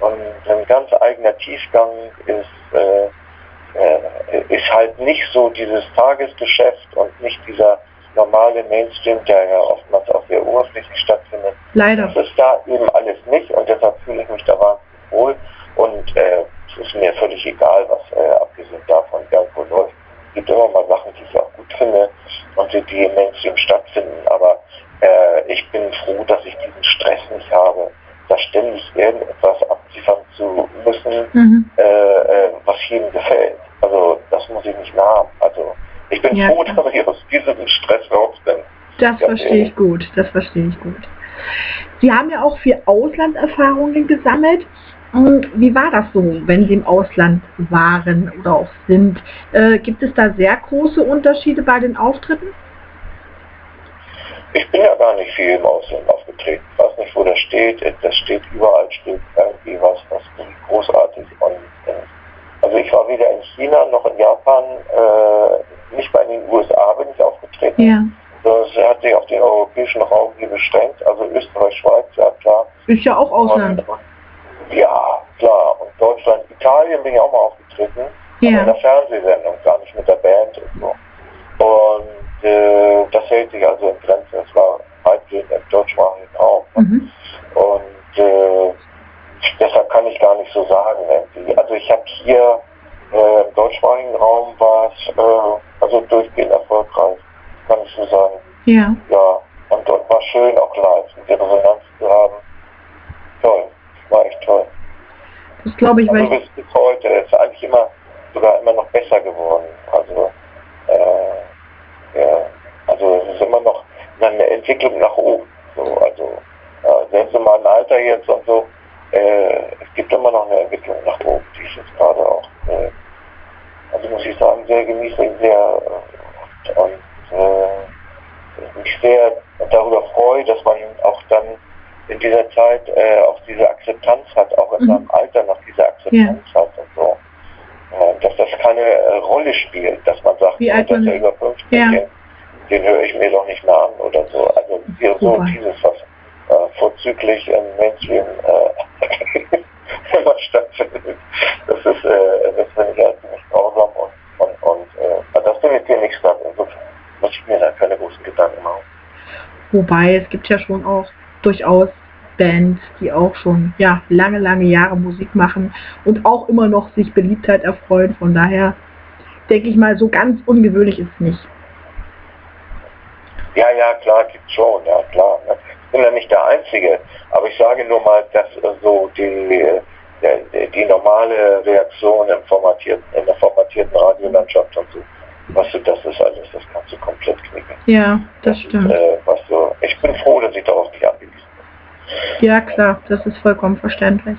und ein ganz eigener Tiefgang ist, äh, ist halt nicht so dieses Tagesgeschäft und nicht dieser normale Mainstream, der ja oftmals auch sehr oberflächlich stattfindet. Leider. Das ist da eben alles nicht und deshalb fühle ich mich da wahnsinnig wohl und äh, es ist mir völlig egal, was äh, abgesehen davon irgendwo läuft. Es gibt immer mal Sachen, die ich auch gut finde und die, die im Mainstream stattfinden, aber äh, ich bin froh, dass ich diesen Stress nicht habe, da ständig irgendetwas abliefern zu müssen, Mhm. äh, äh, was jedem gefällt. Also das muss ich nicht mehr haben. Also ich bin Ja, froh, dass ich aus diesem Stress raus bin. Das Ja, verstehe ich gut, das verstehe ich gut. Sie haben ja auch viel Auslandserfahrungen gesammelt. Hm, Wie war das so, wenn Sie im Ausland waren oder auch sind? Äh, gibt es da sehr große Unterschiede bei den Auftritten? Ich bin ja gar nicht viel im Ausland aufgetreten. Ich weiß nicht, wo das steht. Das steht überall steht irgendwie was, was großartig und äh, also ich war weder in China noch in Japan, äh, nicht in den USA bin ich aufgetreten. Ja. Das hat sich auf den europäischen Raum hier beschränkt, also Österreich, Schweiz, ja klar. Ist ja auch Ausland. Und, ja, klar. Und Deutschland, Italien bin ich auch mal aufgetreten. Aber in Ja. der Fernsehsendung, gar nicht mit der Band und so. Und äh, das hält sich also in Grenzen. Es war weitgehend im deutschsprachigen Raum. Mhm. Und äh, deshalb kann ich gar nicht so sagen. Irgendwie. Also ich habe hier äh, im deutschsprachigen Raum war es äh, also durchgehend erfolgreich, kann ich so sagen. Ja. Ja, und dort war schön auch live, die Resonanz zu haben. Toll, war echt toll. Das glaube ich, Also weil bis, bis heute ist eigentlich immer sogar immer noch besser geworden. Also äh, ja, also es ist immer noch eine Entwicklung nach oben. So, also äh, selbst in meinem Alter jetzt und so, äh, es gibt immer noch eine Entwicklung nach oben, die ich jetzt gerade auch, äh, also muss ich sagen, sehr genieße, sehr äh, und äh, mich sehr darüber freue, dass man auch dann in dieser Zeit äh, auch diese Akzeptanz hat, auch in Mhm. seinem Alter noch diese Akzeptanz hat und so. Äh, dass das keine äh, Rolle spielt, dass man sagt, Wie alt dass er über 50 Ja. den, den höre ich mir doch nicht mehr an oder so. Also hier so dieses, was äh, vorzüglich im Mainstream äh, immer stattfindet. Das ist, äh, das finde ich halt ziemlich grausam und, und, und das findet hier nicht statt. Insofern muss ich mir da keine großen Gedanken machen. Wobei es gibt ja schon auch durchaus Bands, die auch schon ja lange, lange Jahre Musik machen und auch immer noch sich Beliebtheit erfreuen. Von daher denke ich mal, so ganz ungewöhnlich ist es nicht. Ja, ja, klar, gibt schon, ja klar. Ne? Ich bin ja nicht der Einzige, aber ich sage nur mal, dass äh, so die, äh, die, die normale Reaktion im formatierten, in der formatierten Radiolandschaft und so, was du, das ist alles, das kannst du komplett knicken. Ja, das stimmt. Äh, was du, ich bin froh, dass ich darauf nicht angewiesen bin. Ja, klar, das ist vollkommen verständlich.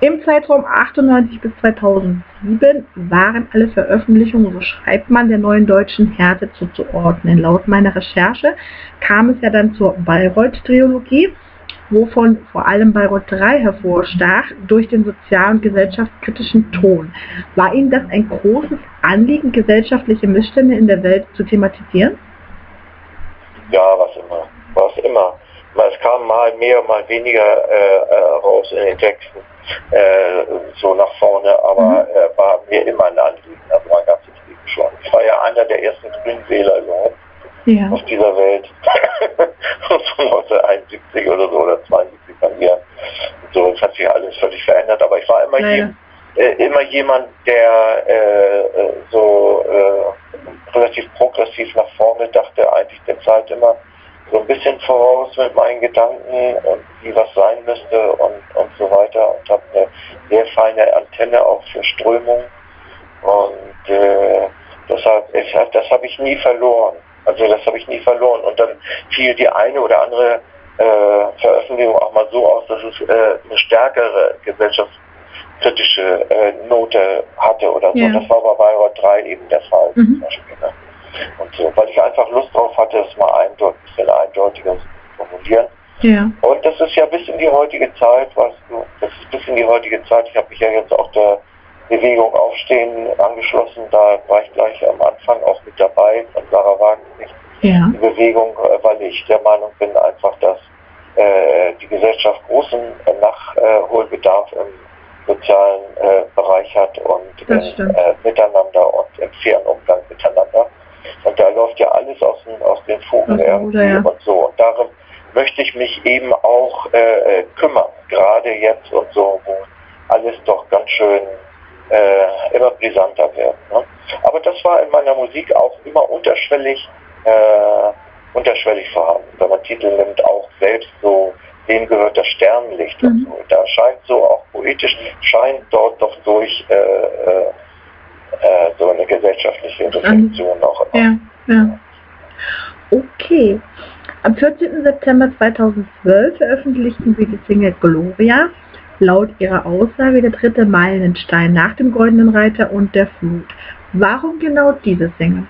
Im Zeitraum 98 bis 2007 waren alle Veröffentlichungen, so schreibt man, der neuen deutschen Härte zuzuordnen. Laut meiner Recherche kam es ja dann zur Bayreuth-Trilogie, wovon vor allem Bayreuth 3 hervorstach, durch den sozial- und gesellschaftskritischen Ton. War Ihnen das ein großes Anliegen, gesellschaftliche Missstände in der Welt zu thematisieren? Ja, was immer, was immer. Es kam mal mehr, mal weniger äh, äh, raus in den Texten, äh, so nach vorne, aber äh, war mir immer ein Anliegen, also mein ganzes Leben schon. Ich war ja einer der ersten Grünwähler überhaupt Ja. auf dieser Welt, von 1971 oder so, oder 72 bei mir. So, es hat sich alles völlig verändert, aber ich war immer je, äh, immer jemand, der äh, äh, so äh, relativ progressiv nach vorne dachte, eigentlich der Zeit immer so ein bisschen voraus mit meinen Gedanken und wie was sein müsste und, und so weiter und habe eine sehr feine Antenne auch für Strömung und äh, deshalb, ich, das habe ich nie verloren. Also das habe ich nie verloren und dann fiel die eine oder andere äh, Veröffentlichung auch mal so aus, dass es äh, eine stärkere gesellschaftskritische äh, Note hatte oder so. Ja. Das war bei Bayreuth 3 eben der Fall. Mhm. Zum Beispiel, ne? Und so, weil ich einfach Lust drauf hatte, es mal eindeutig, ein bisschen eindeutiger zu formulieren. Ja. Und das ist ja bis in die heutige Zeit, weißt du, das ist bis in die heutige Zeit. Ich habe mich ja jetzt auch der Bewegung Aufstehen angeschlossen. Da war ich gleich am Anfang auch mit dabei von Sarah Wagenknecht. Ja. Die Bewegung, äh, weil ich der Meinung bin einfach, dass äh, die Gesellschaft großen äh, Nachholbedarf im sozialen äh, Bereich hat und Das im äh, Miteinander und im fairen Umgang miteinander. Und da läuft ja alles aus den, aus den Fugen irgendwie ja. und so. Und darum möchte ich mich eben auch äh, kümmern, gerade jetzt und so, wo alles doch ganz schön äh, immer brisanter wird. Ne? Aber das war in meiner Musik auch immer unterschwellig, äh, unterschwellig vorhanden. Wenn man Titel nimmt, auch selbst so, wem gehört das Sternenlicht und Mhm. so. Da scheint so auch poetisch, scheint dort doch durch äh, äh, äh, so eine gesellschaftliche Reflexion noch. Ja, ja. Okay. Am 14. September 2012 veröffentlichten sie die Single Gloria, laut ihrer Aussage der dritte Meilenstein nach dem Goldenen Reiter und der Flut. Warum genau diese Single?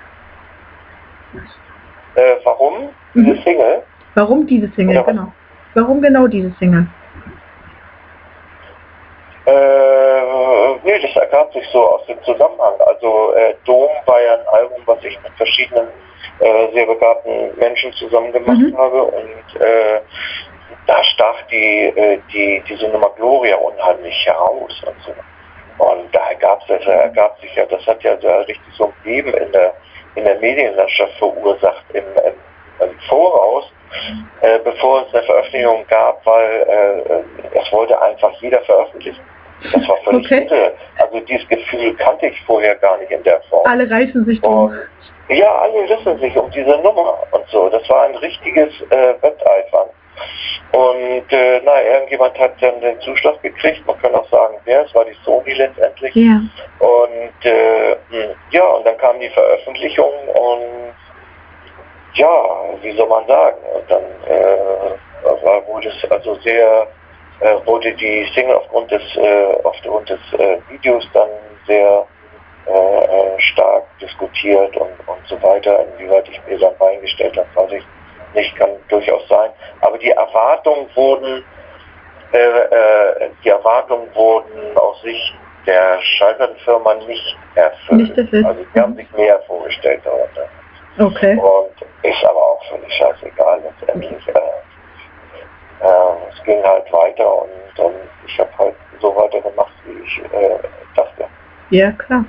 Äh, warum? Mhm. Diese Single? Warum diese Single, Oder genau. Warum genau diese Single? Äh, nee, das ergab sich so aus dem Zusammenhang. Also äh, Dom war ja ein Album, was ich mit verschiedenen äh, sehr begabten Menschen zusammen gemacht Mhm. habe und äh, da stach die, äh, die, diese Nummer Gloria unheimlich heraus und so. Und da ergab, es, das ergab sich ja, das hat ja so richtig so ein Beben in der, in der Medienlandschaft verursacht im, im, im Voraus, äh, bevor es eine Veröffentlichung gab, weil äh, es wollte einfach jeder veröffentlichen. Das war völlig Okay. irre. Also dieses Gefühl kannte ich vorher gar nicht in der Form. Alle reißen sich drum. Und ja, alle wissen sich um diese Nummer und so. Das war ein richtiges äh, Wetteifern. Und äh, na, irgendjemand hat dann den Zuschlag gekriegt. Man kann auch sagen, wer, es war die Sony letztendlich. Ja. Und äh, mh, ja, und dann kam die Veröffentlichung und ja, wie soll man sagen, und dann äh, war, wurde es also sehr, äh, wurde die Single aufgrund des, äh, aufgrund des äh, Videos dann sehr äh, stark diskutiert und, und so weiter. Inwieweit ich mir dann beigestellt habe, weiß ich nicht, kann durchaus sein. Aber die Erwartungen wurden, äh, äh, die Erwartungen wurden aus Sicht der Schallplattenfirma nicht erfüllt. Nicht erfüllt. Also die haben sich mehr vorgestellt darunter. Okay. Und ist aber auch völlig scheißegal letztendlich. Äh, äh, es ging halt weiter und, und ich habe halt so weitergemacht, wie ich äh, dachte. Ja, klar.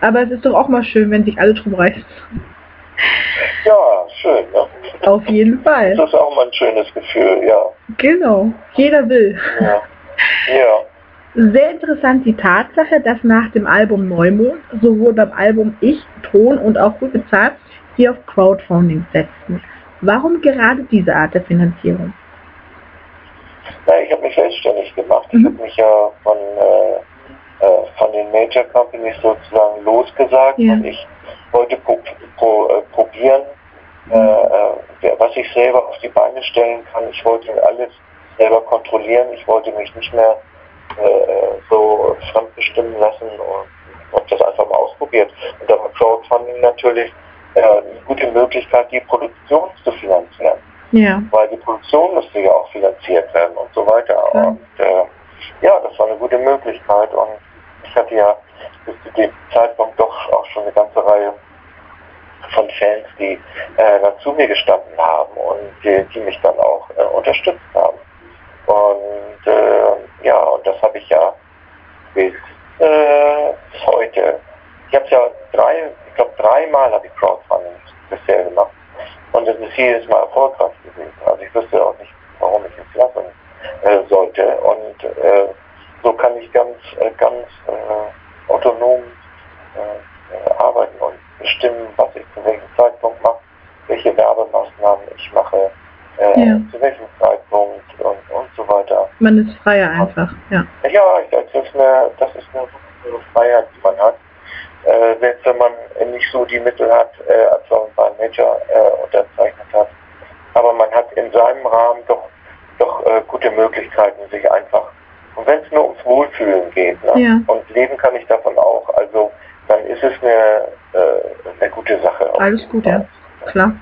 Aber es ist doch auch mal schön, wenn sich alle drum reißen. Ja, schön, ne? Auf jeden Fall. Das ist auch mal ein schönes Gefühl, ja. Genau. Jeder will. Ja. ja. Sehr interessant die Tatsache, dass nach dem Album Neumond sowohl beim Album Ich, Ton und auch Gut bezahlt, sie auf Crowdfunding setzten. Warum gerade diese Art der Finanzierung? Na, ich habe mich selbstständig gemacht. Ich Mhm. habe mich ja von, äh, äh, von den Major Companies sozusagen losgesagt Ja. und ich wollte pro, pro, äh, probieren, äh, äh, was ich selber auf die Beine stellen kann. Ich wollte alles selber kontrollieren. Ich wollte mich nicht mehr äh, so fremdbestimmen lassen und habe das einfach mal ausprobiert. Und da war Crowdfunding natürlich äh, eine gute Möglichkeit, die Produktion zu finanzieren Ja. weil die Produktion musste ja auch finanziert werden und so weiter. Klar. Und äh, ja, das war eine gute Möglichkeit und ich hatte ja bis zu dem Zeitpunkt doch auch schon eine ganze Reihe von Fans, die äh, dann zu mir gestanden haben und die, die mich dann auch äh, unterstützt haben. Und äh, ja, und das habe ich ja bis, äh, bis heute. Ich habe ja drei, ich glaube dreimal habe ich Crowdfunding bisher gemacht. Und es ist jedes Mal erfolgreich gewesen. Also ich wüsste auch nicht, warum ich es lassen äh, sollte. Und äh, so kann ich ganz, äh, ganz äh, autonom äh, äh, arbeiten und bestimmen, was ich zu welchem Zeitpunkt mache, welche Werbemaßnahmen ich mache, äh, Ja. zu welchem Zeitpunkt und, und so weiter. Man ist freier einfach. Ja. Ja, ich, das ist eine, das ist eine eine Freiheit, die man hat. Äh, selbst wenn man nicht so die Mittel hat, äh, als man bei Major äh, unterzeichnet hat, aber man hat in seinem Rahmen doch, doch äh, gute Möglichkeiten, sich einfach, und wenn es nur ums Wohlfühlen geht, ne? Ja. und leben kann ich davon auch, also dann ist es eine, äh, eine gute Sache. Alles gut, ja. Klar. Mhm.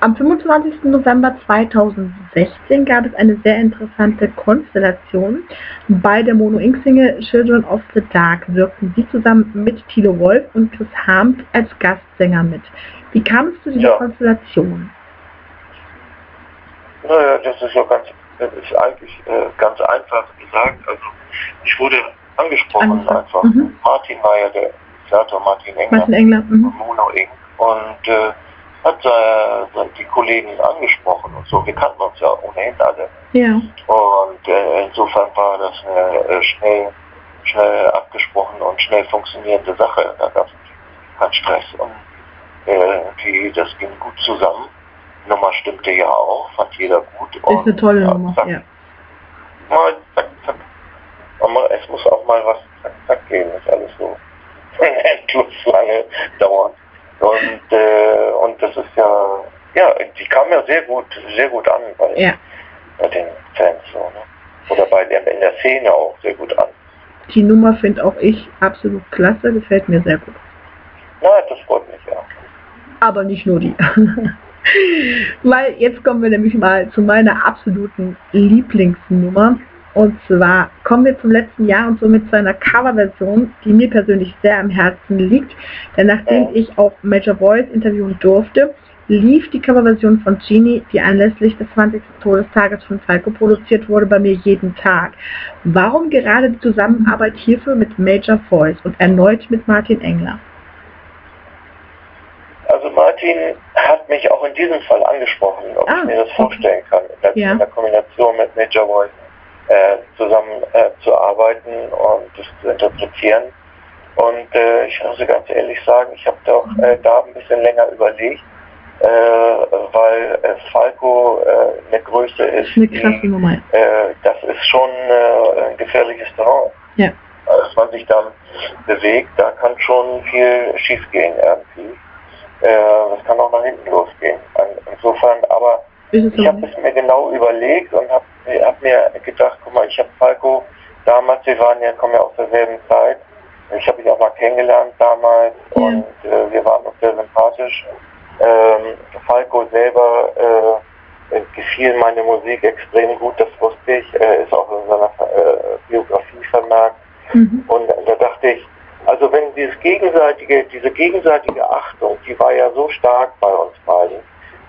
Am 25. November 2016 gab es eine sehr interessante Konstellation. Bei der Mono Inc. Single Children of the Dark wirkten sie zusammen mit Thilo Wolf und Chris Harms als Gastsänger mit. Wie kam es zu dieser Ja. Konstellation? Naja, das ist ja ganz, das ist eigentlich äh, ganz einfach gesagt. Also ich wurde angesprochen Angesprochen, einfach. mhm. Martin war ja der Initiator, Martin Engler Martin Engler. von Mhm. Mono Inc. Und äh, hat äh, die Kollegen angesprochen und so. Wir kannten uns ja ohnehin alle. Ja. Und äh, insofern war das eine äh, schnell, schnell abgesprochen und schnell funktionierende Sache. Da gab es keinen Stress und äh, die, das ging gut zusammen. Nummer stimmte ja auch, fand jeder gut. Ist eine tolle ja, Nummer. Zack, Ja. mal, zack, zack. Und mal, es muss auch mal was zack, zack gehen, nicht alles so endlos lange dauern. Und, äh, und das ist ja, ja, die kam ja sehr gut, sehr gut an bei, ja. bei den Fans so, ne? Oder bei der, in der Szene auch sehr gut an. Die Nummer finde auch ich absolut klasse, gefällt mir sehr gut. Na, das freut mich ja. aber nicht nur die. Weil jetzt kommen wir nämlich mal zu meiner absoluten Lieblingsnummer. Und zwar kommen wir zum letzten Jahr und somit zu einer Coverversion, die mir persönlich sehr am Herzen liegt. Denn nachdem ich auch Major Voice interviewen durfte, lief die Coverversion von Genie, die anlässlich des 20. Todestages von Falco produziert wurde, bei mir jeden Tag. Warum gerade die Zusammenarbeit hierfür mit Major Voice und erneut mit Martin Engler? Also Martin hat mich auch in diesem Fall angesprochen, ob Ah, ich mir das vorstellen kann, in der, Ja. in der Kombination mit Major Voice äh, zusammen äh, zu arbeiten und das zu interpretieren. Und äh, ich muss ganz ehrlich sagen, ich habe doch äh, da ein bisschen länger überlegt, äh, weil äh, Falco äh, eine Größe ist, Eine die, krasse Nummer. äh, das ist schon äh, ein gefährliches Terrain. Ja. Als man sich dann bewegt, da kann schon viel schiefgehen irgendwie. Äh, das kann auch nach hinten losgehen. Insofern, aber ich habe es mir genau überlegt und habe hab mir gedacht, guck mal, ich habe Falco damals, wir waren ja, kommen ja aus derselben Zeit. Ich habe ihn auch mal kennengelernt damals Ja. und äh, wir waren uns sehr sympathisch. Ähm, Falco selber äh, gefiel meine Musik extrem gut, das wusste ich, äh, ist auch in seiner äh, Biografie vermerkt. Mhm. Und da dachte ich, also wenn dieses gegenseitige, diese gegenseitige Achtung, die war ja so stark bei uns beiden,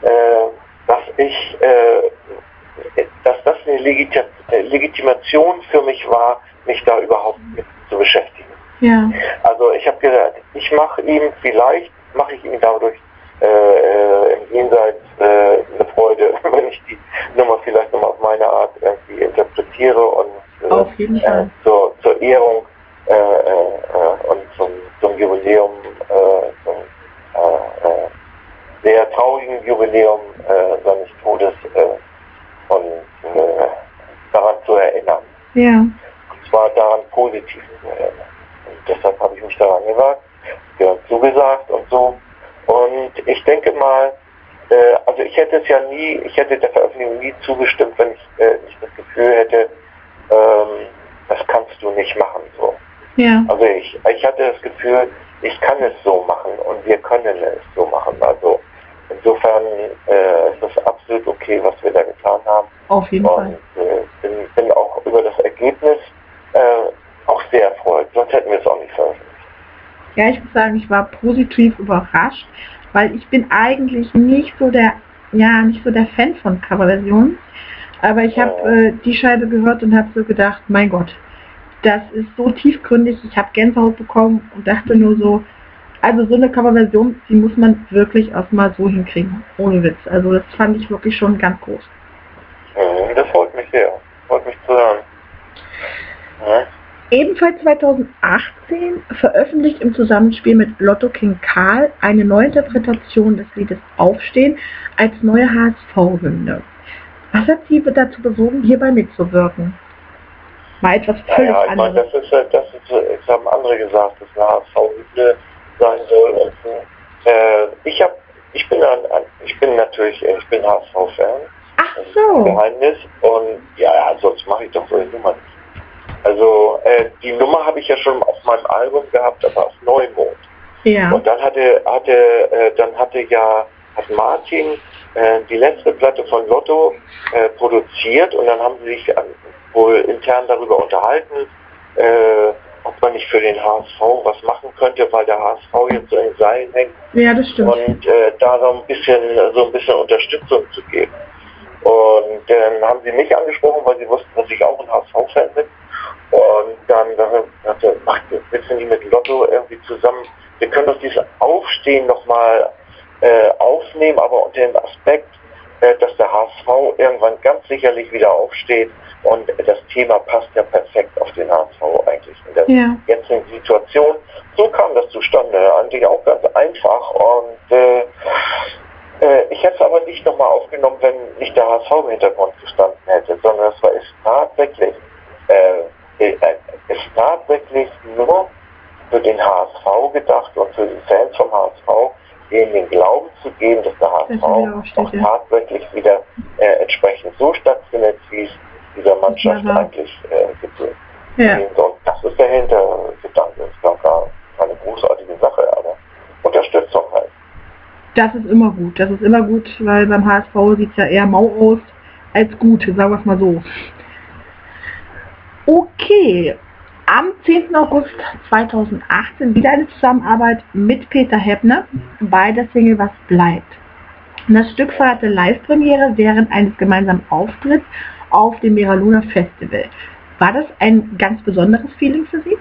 äh, dass ich, äh, dass das eine Legiti äh, Legitimation für mich war, mich da überhaupt mit zu beschäftigen. Ja. Also ich habe gesagt, ich mache ihm vielleicht, mache ich ihm dadurch äh, äh, im Jenseits äh, eine Freude, wenn ich die Nummer vielleicht nochmal auf meine Art irgendwie interpretiere und äh, äh, zur, zur Ehrung äh, äh, äh, und zum, zum Jubiläum, äh, zum äh, sehr traurigen Jubiläum seines Todes und daran zu erinnern. Ja. Und zwar daran positiv zu erinnern. Und deshalb habe ich mich daran gewagt, ja, zugesagt und so. Und ich denke mal, also ich hätte es ja nie, ich hätte der Veröffentlichung nie zugestimmt, wenn ich äh, nicht das Gefühl hätte, ähm, das kannst du nicht machen so. Ja. Also ich, ich hatte das Gefühl, ich kann es so machen und wir können es so machen. Also insofern äh, ist das absolut okay, was wir da getan haben. Auf jeden Fall. Und äh, bin, bin auch über das Ergebnis äh, auch sehr erfreut. Sonst hätten wir es auch nicht veröffentlicht. Ja, ich muss sagen, ich war positiv überrascht, weil ich bin eigentlich nicht so der, ja, nicht so der Fan von Coverversionen. Aber ich habe äh, die Scheibe gehört und habe so gedacht, mein Gott, das ist so tiefgründig. Ich habe Gänsehaut bekommen und dachte nur so, also so eine Coverversion, die muss man wirklich auch mal so hinkriegen, ohne Witz. Also das fand ich wirklich schon ganz groß. Mhm, das freut mich sehr. Freut mich zu hören. Ja? Ebenfalls 2018 veröffentlicht im Zusammenspiel mit Lotto King Karl eine Neuinterpretation des Liedes Aufstehen als neue HSV-Hymne. Was hat Sie dazu bewogen, hierbei mitzuwirken? Mal etwas völlig Naja, ich meine, anderes. das ist, äh, das ist, äh, das haben andere gesagt, dass eine HSV-Hymne sein soll. Äh, ich habe Ich bin ein, ein, ich bin natürlich, äh, ich bin HSV-Fan. Ach so. Geheimnis. Und ja, ja, sonst mache ich doch so eine Nummer nicht. Also äh, die Nummer habe ich ja schon auf meinem Album gehabt, aber auf Neumond. Ja. Und dann hatte, hatte, äh, dann hatte ja, hat Martin äh, die letzte Platte von Lotto äh, produziert und dann haben sie sich an, wohl intern darüber unterhalten, äh, ob man nicht für den HSV was machen könnte, weil der HSV jetzt so in Seilen hängt Ja, das stimmt. und äh, da so ein bisschen so ein bisschen Unterstützung zu geben. Und dann haben sie mich angesprochen, weil sie wussten, dass ich auch ein HSV-Fan bin. Und dann ich, ach, willst du nicht mit Lotto irgendwie zusammen, wir können doch dieses Aufstehen nochmal äh, aufnehmen, aber unter dem Aspekt, dass der HSV irgendwann ganz sicherlich wieder aufsteht und das Thema passt ja perfekt auf den HSV eigentlich in der Ja. jetzigen Situation. So kam das zustande, eigentlich auch ganz einfach und äh, äh, ich hätte es aber nicht nochmal aufgenommen, wenn nicht der HSV im Hintergrund gestanden hätte, sondern es war ist tatsächlich, äh, äh, ist tatsächlich nur für den HSV gedacht und für die Fans vom HSV, denen den Glauben zu geben, dass der HSV auch tatsächlich wieder äh, entsprechend so stattfindet, wie es dieser Mannschaft Ja, eigentlich äh, gebührt. Ja. Und das ist der Hintergedanke. Das ist gar gar keine großartige Sache, aber Unterstützung halt. Das ist immer gut. Das ist immer gut, weil beim HSV sieht es ja eher mau aus als gut, sagen wir es mal so. Okay, am 10. August 2018 wieder eine Zusammenarbeit mit Peter Heppner bei der Single Was bleibt. Das Stück feierte Live-Premiere während eines gemeinsamen Auftritts auf dem Mera Luna Festival. War das ein ganz besonderes Feeling für Sie?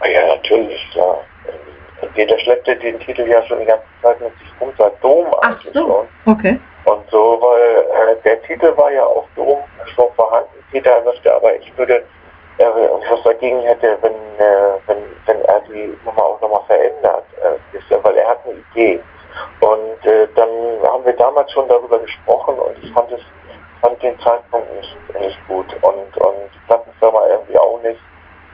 Ah Ja, natürlich, klar. Ähm, Peter schleppte den Titel ja schon die ganze Zeit mit sich rum, seit Dom Ach so, okay. Und so, weil äh, der Titel war ja auf Dom schon vorhanden. Peter sagte aber, ich würde äh, was dagegen hätte, wenn, äh, wenn, wenn er die Nummer auch nochmal verändert. Äh, weil er hat eine Idee. Und äh, dann haben wir damals schon darüber gesprochen und ich fand es fand den Zeitpunkt nicht, nicht gut und, und die Plattenfirma irgendwie auch nicht.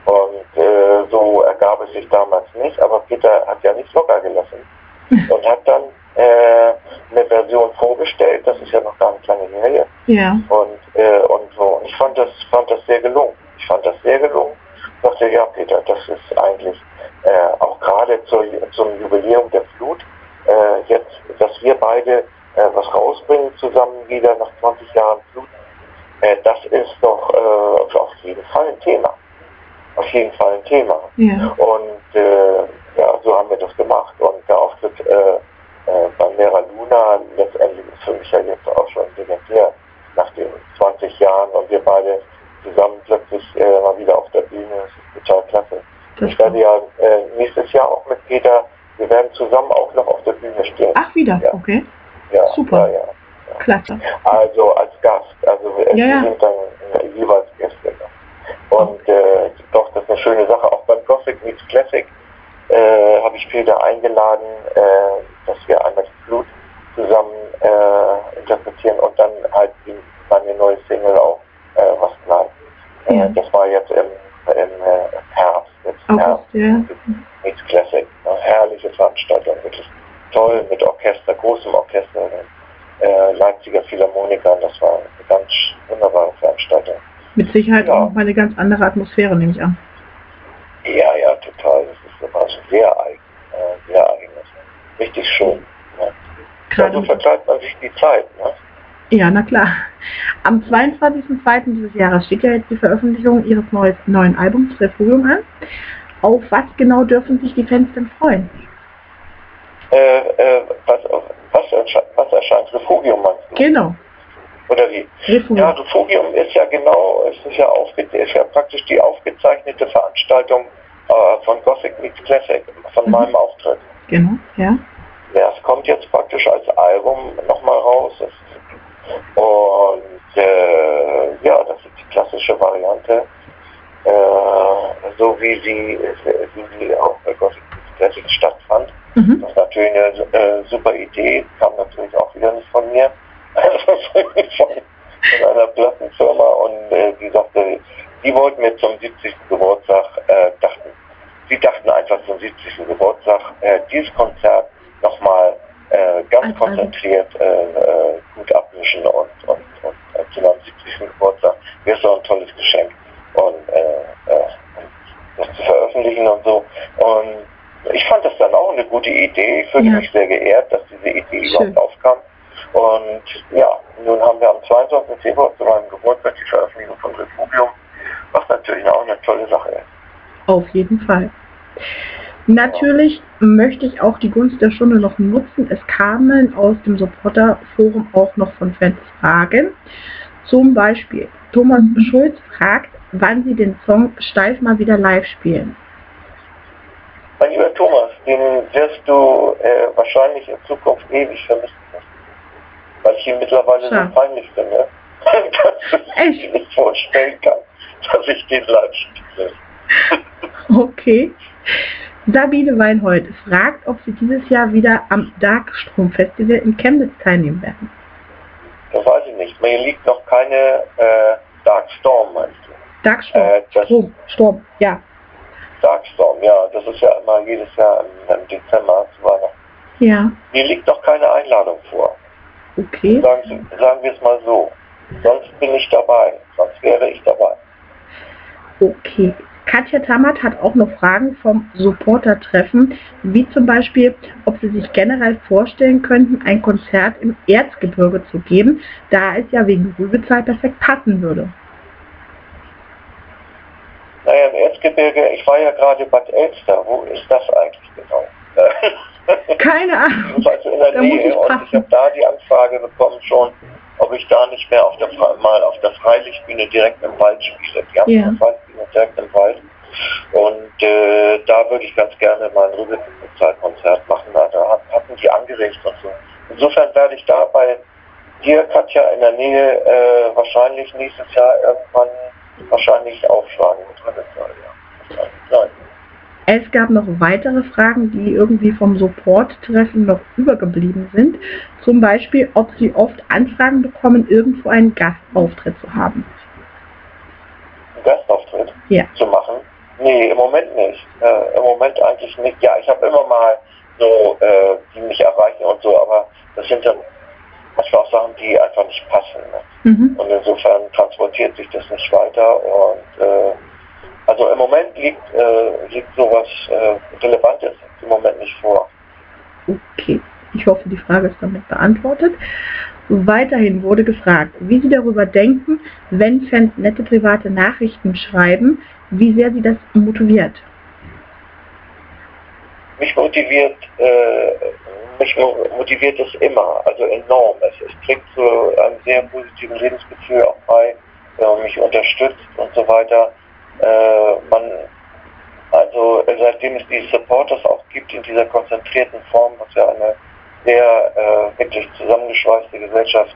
Und äh, so ergab es sich damals nicht, aber Peter hat ja nicht locker gelassen und hat dann äh, eine Version vorgestellt, das ist ja noch gar nicht lange her. Ja, Und, äh, und so. Und ich fand das, fand das sehr gelungen. Ich fand das sehr gelungen. Ich dachte, ja Peter, das ist eigentlich äh, auch gerade zur, zum Jubiläum der Flut, äh, jetzt, dass wir beide äh, was rausbringen zusammen wieder nach 20 Jahren Flut, äh, das ist doch äh, auf jeden Fall ein Thema. Auf jeden Fall ein Thema. ja, Und ja, so haben wir das gemacht. Und der Auftritt äh, bei Mera Luna letztendlich ist für mich ja jetzt auch schon legendär. Nach den 20 Jahren und wir beide zusammen plötzlich äh, mal wieder auf der Bühne. Das ist total klasse. Ich werde ja äh, nächstes Jahr auch mit Peter, wir werden zusammen auch noch auf der Bühne stehen. Ach, wieder, Ja. okay. ja, super. Ja, ja. Klasse. Also als Gast. Also wir sind dann äh, jeweils Gäste. Und äh, doch, das ist eine schöne Sache. Auch beim Gothic Meets Classic äh, habe ich Peter eingeladen, äh, dass wir einmal die Flut zusammen äh, interpretieren und dann halt die, meine neue Single auch äh, was bleibt. Äh, Ja. Das war jetzt im, im Herbst, letzten August, Herbst. ja. Meets Classic. Eine herrliche Veranstaltung, wirklich toll mit Orchester, großem Orchester, äh, Leipziger Philharmonikern. Das war eine ganz wunderbare Veranstaltung. Mit Sicherheit Ja. auch mal eine ganz andere Atmosphäre, nehme ich an. Ja, ja, total. Das war sehr eigen, äh, sehr eigen. Das war Richtig schön. Ja. Ja, Gerade so vertreibt man sich die Zeit. Ne? Ja, na klar. Am 22.02. dieses Jahres steht ja jetzt die Veröffentlichung Ihres neues, neuen Albums Refugium an. Auf was genau dürfen sich die Fans denn freuen? Äh, äh, was, was, was erscheint? Refugium meinst du? Genau, Oder wie? Refugium. Ja, Refugium ist ja genau, es ist ja, aufge ist ja praktisch die aufgezeichnete Veranstaltung äh, von Gothic Meets Classic, von Mhm. meinem Auftritt. Genau, ja. Ja, es kommt jetzt praktisch als Album nochmal raus. Es, und äh, ja, das ist die klassische Variante, äh, so wie sie, wie sie auch bei Gothic Meets Classic stattfand. Mhm. Das ist natürlich eine äh, super Idee, kam natürlich auch wieder nicht von mir, von, von einer Plattenfirma und äh, die sagte, die wollten mir zum 70. Geburtstag, äh, dachten, sie dachten einfach zum 70. Geburtstag, äh, dieses Konzert nochmal äh, ganz konzentriert äh, äh, gut abmischen und, und, und äh, zu meinem 70. Geburtstag wäre es doch ein tolles Geschenk und äh, äh, das zu veröffentlichen und so. Und ich fand das dann auch eine gute Idee. Ich fühlte Ja. mich sehr geehrt, dass diese Idee überhaupt aufkam. Und ja, nun haben wir am 22. Februar zu meinem Geburtstag die Veröffentlichung von Refugium, was natürlich auch eine tolle Sache ist. Auf jeden Fall. Natürlich möchte ich auch die Gunst der Stunde noch nutzen. Es kamen aus dem Supporter-Forum auch noch von Fans Fragen. Zum Beispiel Thomas Schulz fragt, wann sie den Song Steif mal wieder live spielen. Mein lieber Thomas, den wirst du äh, wahrscheinlich in Zukunft ewig vermissen. Weil ich ihn mittlerweile Tja. so peinlich finde, dass ich mir nicht vorstellen kann, dass ich den live spiele. Okay. Sabine Weinhold fragt, ob sie dieses Jahr wieder am Darkstrom Festival in Chemnitz teilnehmen werden. Das weiß ich nicht. Mir liegt noch keine äh, Dark Storm, meinst du? Darkstrom, Äh, Strom, Sturm, ja. Dark Storm, ja, das ist ja immer jedes Jahr im, im Dezember zu Weihnachten. Ja, Mir liegt noch keine Einladung vor. okay. Sagen, sagen wir es mal so. Sonst bin ich dabei. Sonst wäre ich dabei. Okay. Katja Tammert hat auch noch Fragen vom Supporter-Treffen, wie zum Beispiel, ob sie sich generell vorstellen könnten, ein Konzert im Erzgebirge zu geben, da es ja wegen Rübezahl perfekt passen würde. Naja, im Erzgebirge, ich war ja gerade Bad Elster. Wo ist das eigentlich genau? Keine Ahnung. also in der Da Nähe. ich Und ich habe da die Anfrage bekommen schon, ob ich da nicht mehr auf der mal auf der Freilichtbühne direkt im Wald spiele. Die haben Ja. eine Freilichtbühne direkt im Wald. Und äh, da würde ich ganz gerne mal ein Rübezahl-Konzert machen. Da, da hat- hatten die angeregt und so. Insofern werde ich da bei dir, Katja, in der Nähe äh, wahrscheinlich nächstes Jahr irgendwann wahrscheinlich aufschlagen mit Rübezahl. Ja. Sein. Es gab noch weitere Fragen, die irgendwie vom Support-Treffen noch übergeblieben sind. Zum Beispiel, ob sie oft Anfragen bekommen, irgendwo einen Gastauftritt zu haben. einen Gastauftritt Ja. zu machen? Nee, im Moment nicht. Äh, Im Moment eigentlich nicht. Ja, ich habe immer mal so, äh, die mich erreichen und so, aber das sind dann manchmal auch Sachen, die einfach nicht passen. Ne? Mhm. Und insofern transportiert sich das nicht weiter und äh, also im Moment liegt, äh, liegt sowas äh, Relevantes im Moment nicht vor. Okay, ich hoffe, die Frage ist damit beantwortet. Weiterhin wurde gefragt, wie Sie darüber denken, wenn Fans nette private Nachrichten schreiben, wie sehr Sie das motiviert. mich motiviert, äh, mich mo- motiviert es immer, also enorm. Es, es trägt zu einem sehr positiven Lebensgefühl auch bei, wenn man mich unterstützt und so weiter. Äh, man, also äh, seitdem es die Supporters auch gibt in dieser konzentrierten Form, was ja eine sehr äh, wirklich zusammengeschweißte Gesellschaft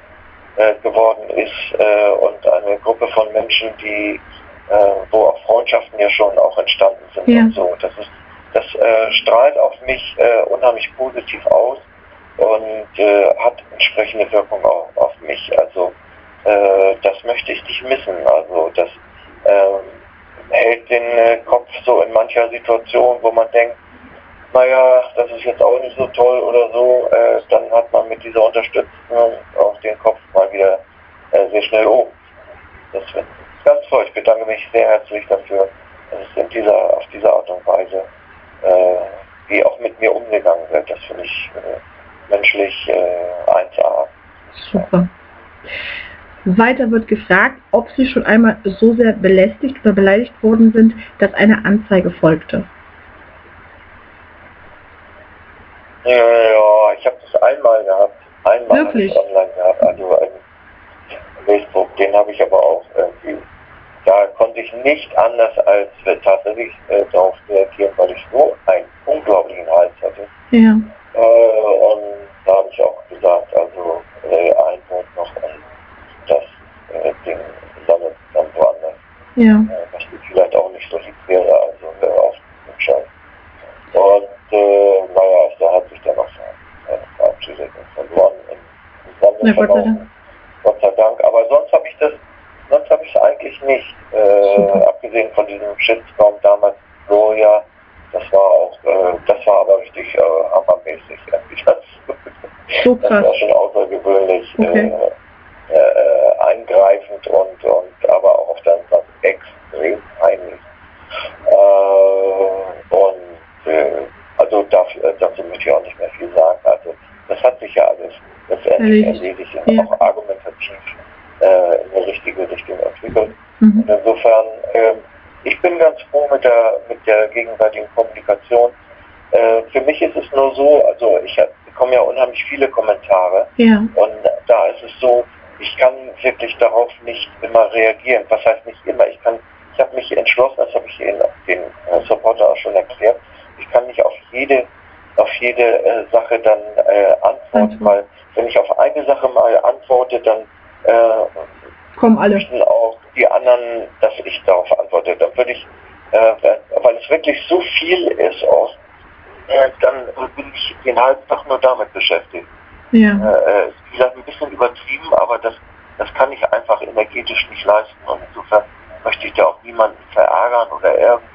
äh, geworden ist äh, und eine Gruppe von Menschen, die äh, wo auch Freundschaften ja schon auch entstanden sind Ja. und so. Das ist das äh, strahlt auf mich unheimlich positiv aus und hat entsprechende Wirkung auch auf mich. Also das möchte ich nicht missen. Also das ähm, hält den äh, Kopf so in mancher Situation, wo man denkt, naja, das ist jetzt auch nicht so toll oder so, äh, dann hat man mit dieser Unterstützung auch den Kopf mal wieder äh, sehr schnell oben. Das wird ganz toll. Ich bedanke mich sehr herzlich dafür, dass es in dieser, auf diese Art und Weise äh, wie auch mit mir umgegangen wird. Das finde ich äh, menschlich äh, 1A. Super. Weiter wird gefragt, ob Sie schon einmal so sehr belästigt oder beleidigt worden sind, dass eine Anzeige folgte. Ja, ich habe das einmal gehabt. Einmal Wirklich? ich online gehabt. Also Facebook, den habe ich aber auch irgendwie. Da konnte ich nicht anders als äh, tatsächlich äh, darauf reagieren, weil ich so einen unglaublichen Hals hatte. Ja. Äh, und da habe ich auch gesagt, also äh, ein Wort noch das äh, Ding landet dann woanders. Ja. äh, was mir vielleicht auch nicht so lieb wäre, also hör auf den Scheiß. Und äh, naja, da hat sich dann noch äh, verabschiedet und verloren im, Sande Na, Gott sei verlaufen. Dank. Gott sei Dank. Aber sonst habe ich das, sonst habe ich es eigentlich nicht. Äh, abgesehen von diesem Shitstorm damals Gloria, Das war auch, äh, das war aber richtig äh, hammermäßig. irgendwie. Das, So das krass. war schon außergewöhnlich Okay. äh, äh, eingreifend und, und aber auch auf der anderen Seite extrem peinlich. Äh, und äh, also dafür, dazu möchte ich auch nicht mehr viel sagen. Also das hat sich ja alles letztendlich Erledigt. und Ja. auch argumentativ äh, in eine richtige Richtung entwickelt. Mhm. Und insofern, ähm, ich bin ganz froh mit der, mit der gegenseitigen Kommunikation. Äh, für mich ist es nur so, also ich hab- bekomme ja unheimlich viele Kommentare Ja. und da ist es so, ich kann wirklich darauf nicht immer reagieren. Was heißt nicht immer? Ich kann, ich habe mich entschlossen, das habe ich den, den äh, Supporter auch schon erklärt, ich kann nicht auf jede auf jede äh, Sache dann äh, antworten, Antworten. weil wenn ich auf eine Sache mal antworte, dann äh, Kommen alle. möchten auch die anderen, dass ich darauf antworte. Dann würde ich, äh, weil es wirklich so viel ist auch, äh, dann bin ich den halben Tag nur damit beschäftigt. Ja. Äh, ist vielleicht ein bisschen übertrieben, aber das, das kann ich einfach energetisch nicht leisten und insofern möchte ich da auch niemanden verärgern oder irgendwie.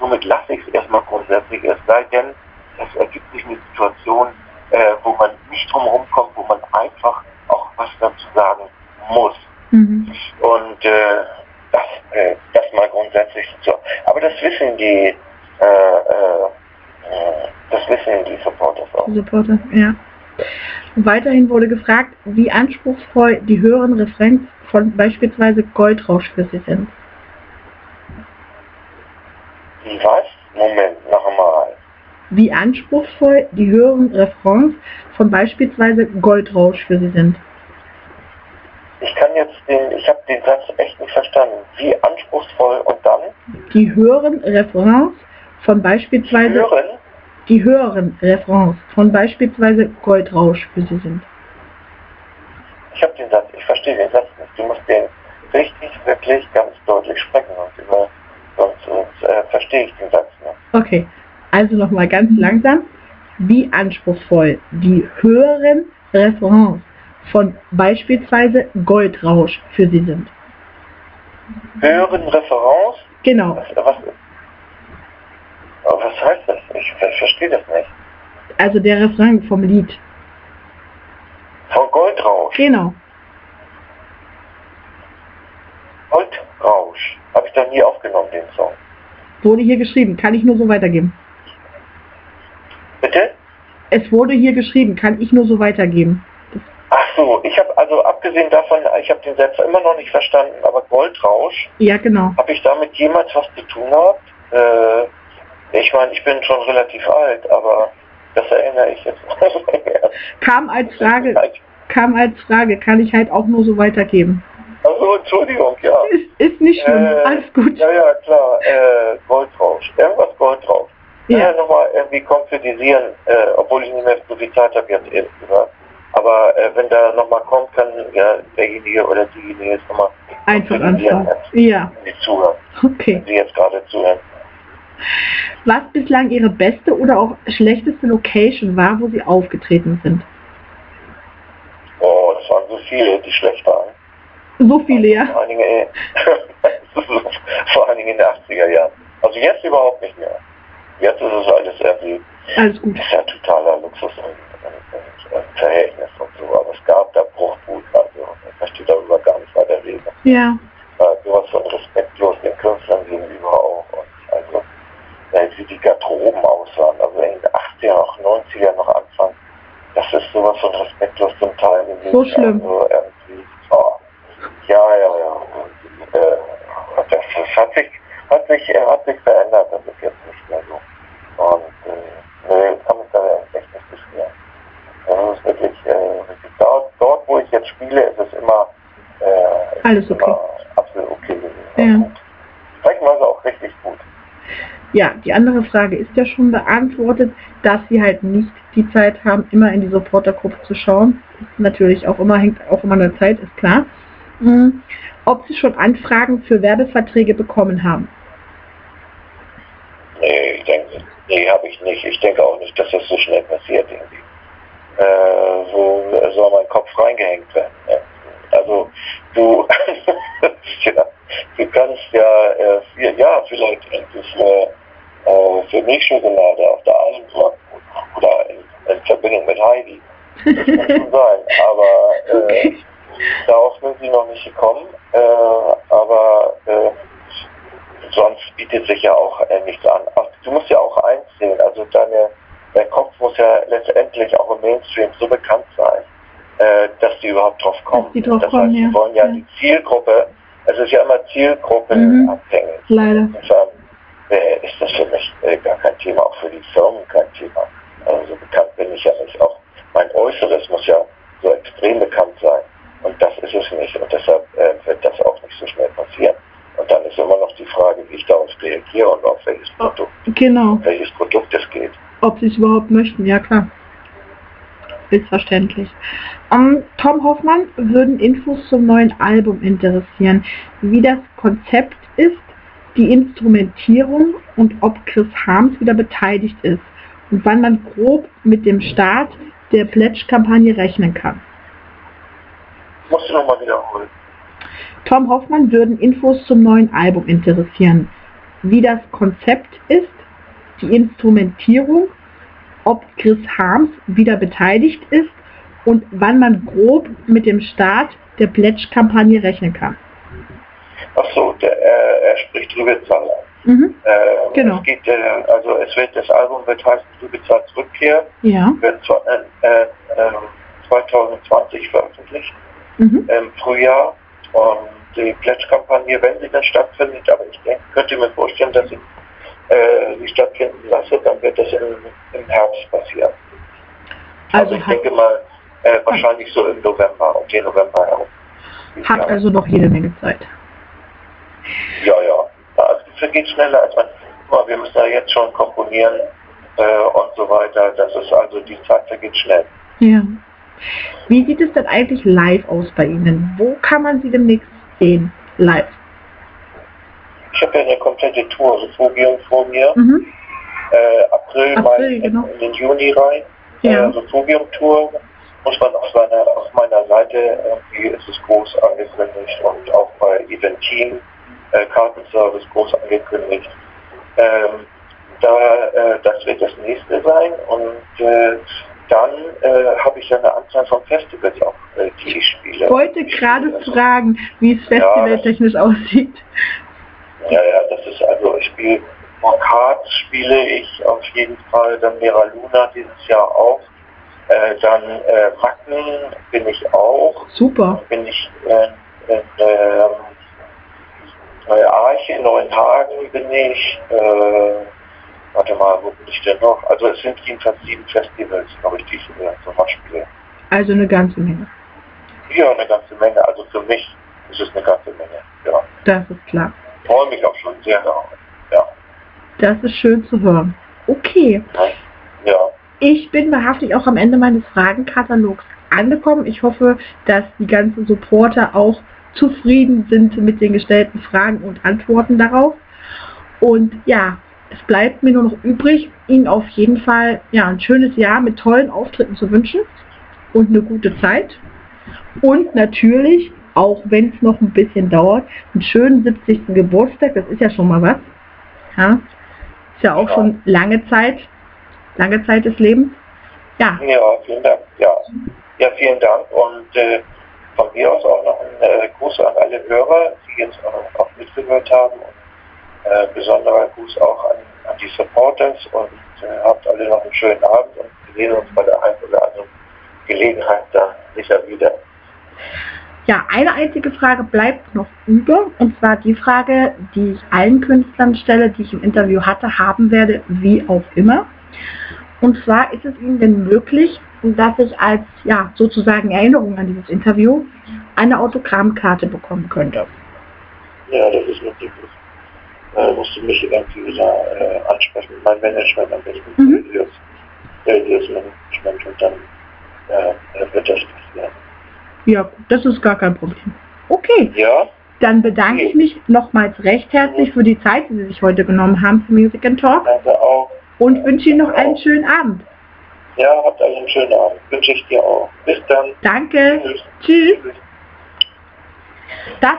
Somit lasse ich es erstmal grundsätzlich, es sei denn, es ergibt sich eine Situation, äh, wo man nicht drumherum kommt, wo man einfach auch was dazu sagen muss. Mhm. Und äh, das, äh, das mal grundsätzlich so. Aber das wissen die, äh, äh, äh, das wissen die Supporters auch. Supporter, ja. Weiterhin wurde gefragt, wie anspruchsvoll die höheren Refrains von beispielsweise Goldrausch für Sie sind. Die was? Moment, noch einmal. Wie anspruchsvoll die höheren Refrains von beispielsweise Goldrausch für Sie sind. Ich kann jetzt den, ich habe den Satz echt nicht verstanden. Wie anspruchsvoll und dann Die höheren Refrains von beispielsweise hören? Die höheren Refrains von beispielsweise Goldrausch für Sie sind. Ich habe den Satz, ich verstehe den Satz nicht. Du musst den richtig, wirklich ganz deutlich sprechen, sonst, über, sonst, sonst äh, verstehe ich den Satz nicht. Okay, also nochmal ganz langsam. Wie anspruchsvoll die höheren Refrains von beispielsweise Goldrausch für Sie sind. Hören Referenz? Genau, Was, was, aber was heißt das? Ich ver verstehe das nicht. also der Refrain vom Lied. Von Goldrausch. Genau, Goldrausch. Habe ich da nie aufgenommen, den Song. wurde hier geschrieben, kann ich nur so weitergeben. Bitte? Es wurde hier geschrieben, kann ich nur so weitergeben. Ach so, ich habe also abgesehen davon, ich habe den Satz immer noch nicht verstanden, aber Goldrausch, Ja, genau. habe ich damit jemals was zu tun gehabt? Äh, ich meine, ich bin schon relativ alt, aber das erinnere ich jetzt. Kam als Frage, kam als Frage, kann ich halt auch nur so weitergeben. Also Entschuldigung, ja. Ist, ist nicht schlimm, Äh, alles gut. Ja, ja, klar. Äh, Goldrausch. Irgendwas Goldrausch. Ja. Ja, nochmal irgendwie konkretisieren, äh, obwohl ich nicht mehr so viel Zeit habe jetzt ehrlich gesagt. Aber äh, wenn da nochmal kommt, kann ja derjenige oder diejenige jetzt nochmal einfach anfangen. Ja, Sie zuhören, okay. wenn Sie jetzt gerade zuhören. Was bislang Ihre beste oder auch schlechteste Location war, wo Sie aufgetreten sind? Oh, das waren so viele, die schlecht waren. So viele, ja? Vor allen Dingen, vor allen Dingen in den 80er Jahren. Also jetzt überhaupt nicht mehr. Jetzt ist es alles irgendwie Alles gut. ist ja totaler Luxus und, Verhältnis und so, aber es gab da Bruchbuden, also ich möchte darüber gar nicht weiter reden. Ja, Äh, sowas von respektlos den Künstlern gegenüber auch und äh, wie die Garderoben aussahen, also in den 80er, auch 90er noch Anfang, das ist sowas von respektlos zum Teil gewesen. So schlimm. Also irgendwie, oh, ja, ja, ja. Äh, das, das hat sich, hat sich, äh, hat sich verändert, das ist jetzt nicht mehr so. Und äh, nee, kann mich da echt nicht beschweren. Das ist wirklich, äh, wirklich dort, dort, wo ich jetzt spiele, ist es immer, äh, Alles okay. immer absolut okay gewesen. Ja. Gut. Zeitweise auch richtig gut. Ja, die andere Frage ist ja schon beantwortet, dass Sie halt nicht die Zeit haben, immer in die Supportergruppe zu schauen. Ist natürlich auch immer, hängt auch immer der Zeit, ist klar. Mhm. Ob Sie schon Anfragen für Werbeverträge bekommen haben? Nee, ich denke, nee, habe ich nicht. Ich denke auch nicht, dass das so schnell passiert irgendwie. Äh, wo soll mein Kopf reingehängt werden? Ne? Also du, ja, du kannst ja, äh, viel, ja, vielleicht endlich äh, äh, für Milchschokolade auf der einen oder in, in Verbindung mit Heidi. Das kann schon sein. Aber äh, darauf sind sie noch nicht gekommen. Äh, aber äh, sonst bietet sich ja auch nichts an. Ach, du musst ja auch eins sehen, also deine, dein Kopf muss ja letztendlich auch im Mainstream so bekannt sein, äh, dass die überhaupt drauf kommen. die drauf das kommen, heißt, ja. wollen ja, Ja. die Zielgruppe, es ist ja immer zielgruppenabhängig. Leider. Insofern äh, ist das für mich äh, gar kein Thema, auch für die Firmen kein Thema. Also so bekannt bin ich ja nicht. Auch mein Äußeres muss ja so extrem bekannt sein. Und das ist es nicht. Und deshalb äh, wird das auch nicht so schnell passieren. Und dann ist immer noch die Frage, wie ich darauf reagiere und auf welches Produkt, Genau. um welches Produkt es geht. Ob sie es überhaupt möchten, ja klar. Ist verständlich. Ähm, Tom Hoffmann würden Infos zum neuen Album interessieren, wie das Konzept ist, die Instrumentierung und ob Chris Harms wieder beteiligt ist und wann man grob mit dem Start der Pledge-Kampagne rechnen kann. Musst du nochmal wiederholen. Tom Hoffmann würden Infos zum neuen Album interessieren, wie das Konzept ist, die Instrumentierung, ob Chris Harms wieder beteiligt ist und wann man grob mit dem Start der Pledge-Kampagne rechnen kann. Ach so, der, äh, er spricht Rübezahl. Mhm. Äh, Genau. Es geht, äh, also es wird, das Album wird heißen Rübezahls Rückkehr, Ja. wird zwar, äh, äh, 2020 veröffentlicht. Mhm. im Frühjahr und die Pledge-Kampagne, wenn sie dann stattfindet, aber ich denke, könnte mir vorstellen, dass ich äh, sie stattfinden lasse, dann wird das im, im Herbst passieren. Also, Also ich denke mal, äh, wahrscheinlich so im November, um den November herum. hat ja. also noch jede Menge Zeit. ja, ja. Also es vergeht schneller als man. Guck mal, wir müssen ja jetzt schon komponieren äh, und so weiter. Das ist also die Zeit vergeht schnell. Ja. Wie sieht es denn eigentlich live aus bei Ihnen? Wo kann man Sie demnächst sehen? Live. Ich habe ja eine komplette Tour, Refugium vor mir. Mhm. äh, April, April, Mai genau. in den Juni rein. Ja. Äh, Refugium-Tour muss man auf, seiner, auf meiner Seite, irgendwie ist es groß angekündigt und auch bei Eventim, äh, Kartenservice groß angekündigt. Ähm, da, äh, das wird das nächste sein und äh, dann äh, habe ich ja eine Anzahl von Festivals auch, äh, die ich spiele. Ich wollte gerade fragen, wie es Ja, festivaltechnisch aussieht. Ja, ja, das ist also, ich spiele Mockhardt spiele ich auf jeden Fall, dann Mera Luna dieses Jahr auch. Äh, dann äh, Wacken bin ich auch. Super. Bin ich äh, in Neue Arche, Neuenhagen bin ich. Äh, warte mal, wo bin ich denn noch? Also es sind jedenfalls sieben Festivals, glaube ich, die ich im Sommer spiele. Also eine ganze Menge. Ja, eine ganze Menge. Also für mich ist es eine ganze Menge. Ja. Das ist klar. Freue mich auch schon sehr darauf. Ja. Das ist schön zu hören. Okay. Ja. Ich bin wahrhaftig auch am Ende meines Fragenkatalogs angekommen. Ich hoffe, dass die ganzen Supporter auch zufrieden sind mit den gestellten Fragen und Antworten darauf. Und ja, es bleibt mir nur noch übrig, Ihnen auf jeden Fall ja, ein schönes Jahr mit tollen Auftritten zu wünschen und eine gute Zeit. Und natürlich, auch wenn es noch ein bisschen dauert, einen schönen 70. Geburtstag, das ist ja schon mal was. Ja, ist ja auch schon lange Zeit, lange Zeit des Lebens. Ja, Ja, vielen Dank. Ja, ja vielen Dank. Und äh, von mir aus auch noch ein äh, Gruß an alle Hörer, die jetzt auch, auch mitgehört haben. Und äh, besonderer Gruß auch an, an die Supporters und äh, habt alle noch einen schönen Abend und wir sehen uns bei der einen oder anderen Gelegenheit dann sicher wieder. Ja, eine einzige Frage bleibt noch über, und zwar die Frage, die ich allen Künstlern stelle, die ich im Interview hatte, haben werde, wie auch immer. Und zwar ist es Ihnen denn möglich, dass ich als ja sozusagen Erinnerung an dieses Interview eine Autogrammkarte bekommen könnte. Ja, das ist natürlich. Äh, musst du mich irgendwie wieder äh, ansprechen, mein Management am besten. Mhm. Das, das Management und dann äh, wird das passieren. Ja, das ist gar kein Problem. Okay, Ja? dann bedanke ich mich nochmals recht herzlich für die Zeit, die Sie sich heute genommen haben für Music and Talk Danke auch. Und wünsche Ihnen noch einen schönen Abend. Ja, habt alle einen schönen Abend. Wünsche ich dir auch. Bis dann. Danke. Tschüss. Tschüss. Tschüss. Das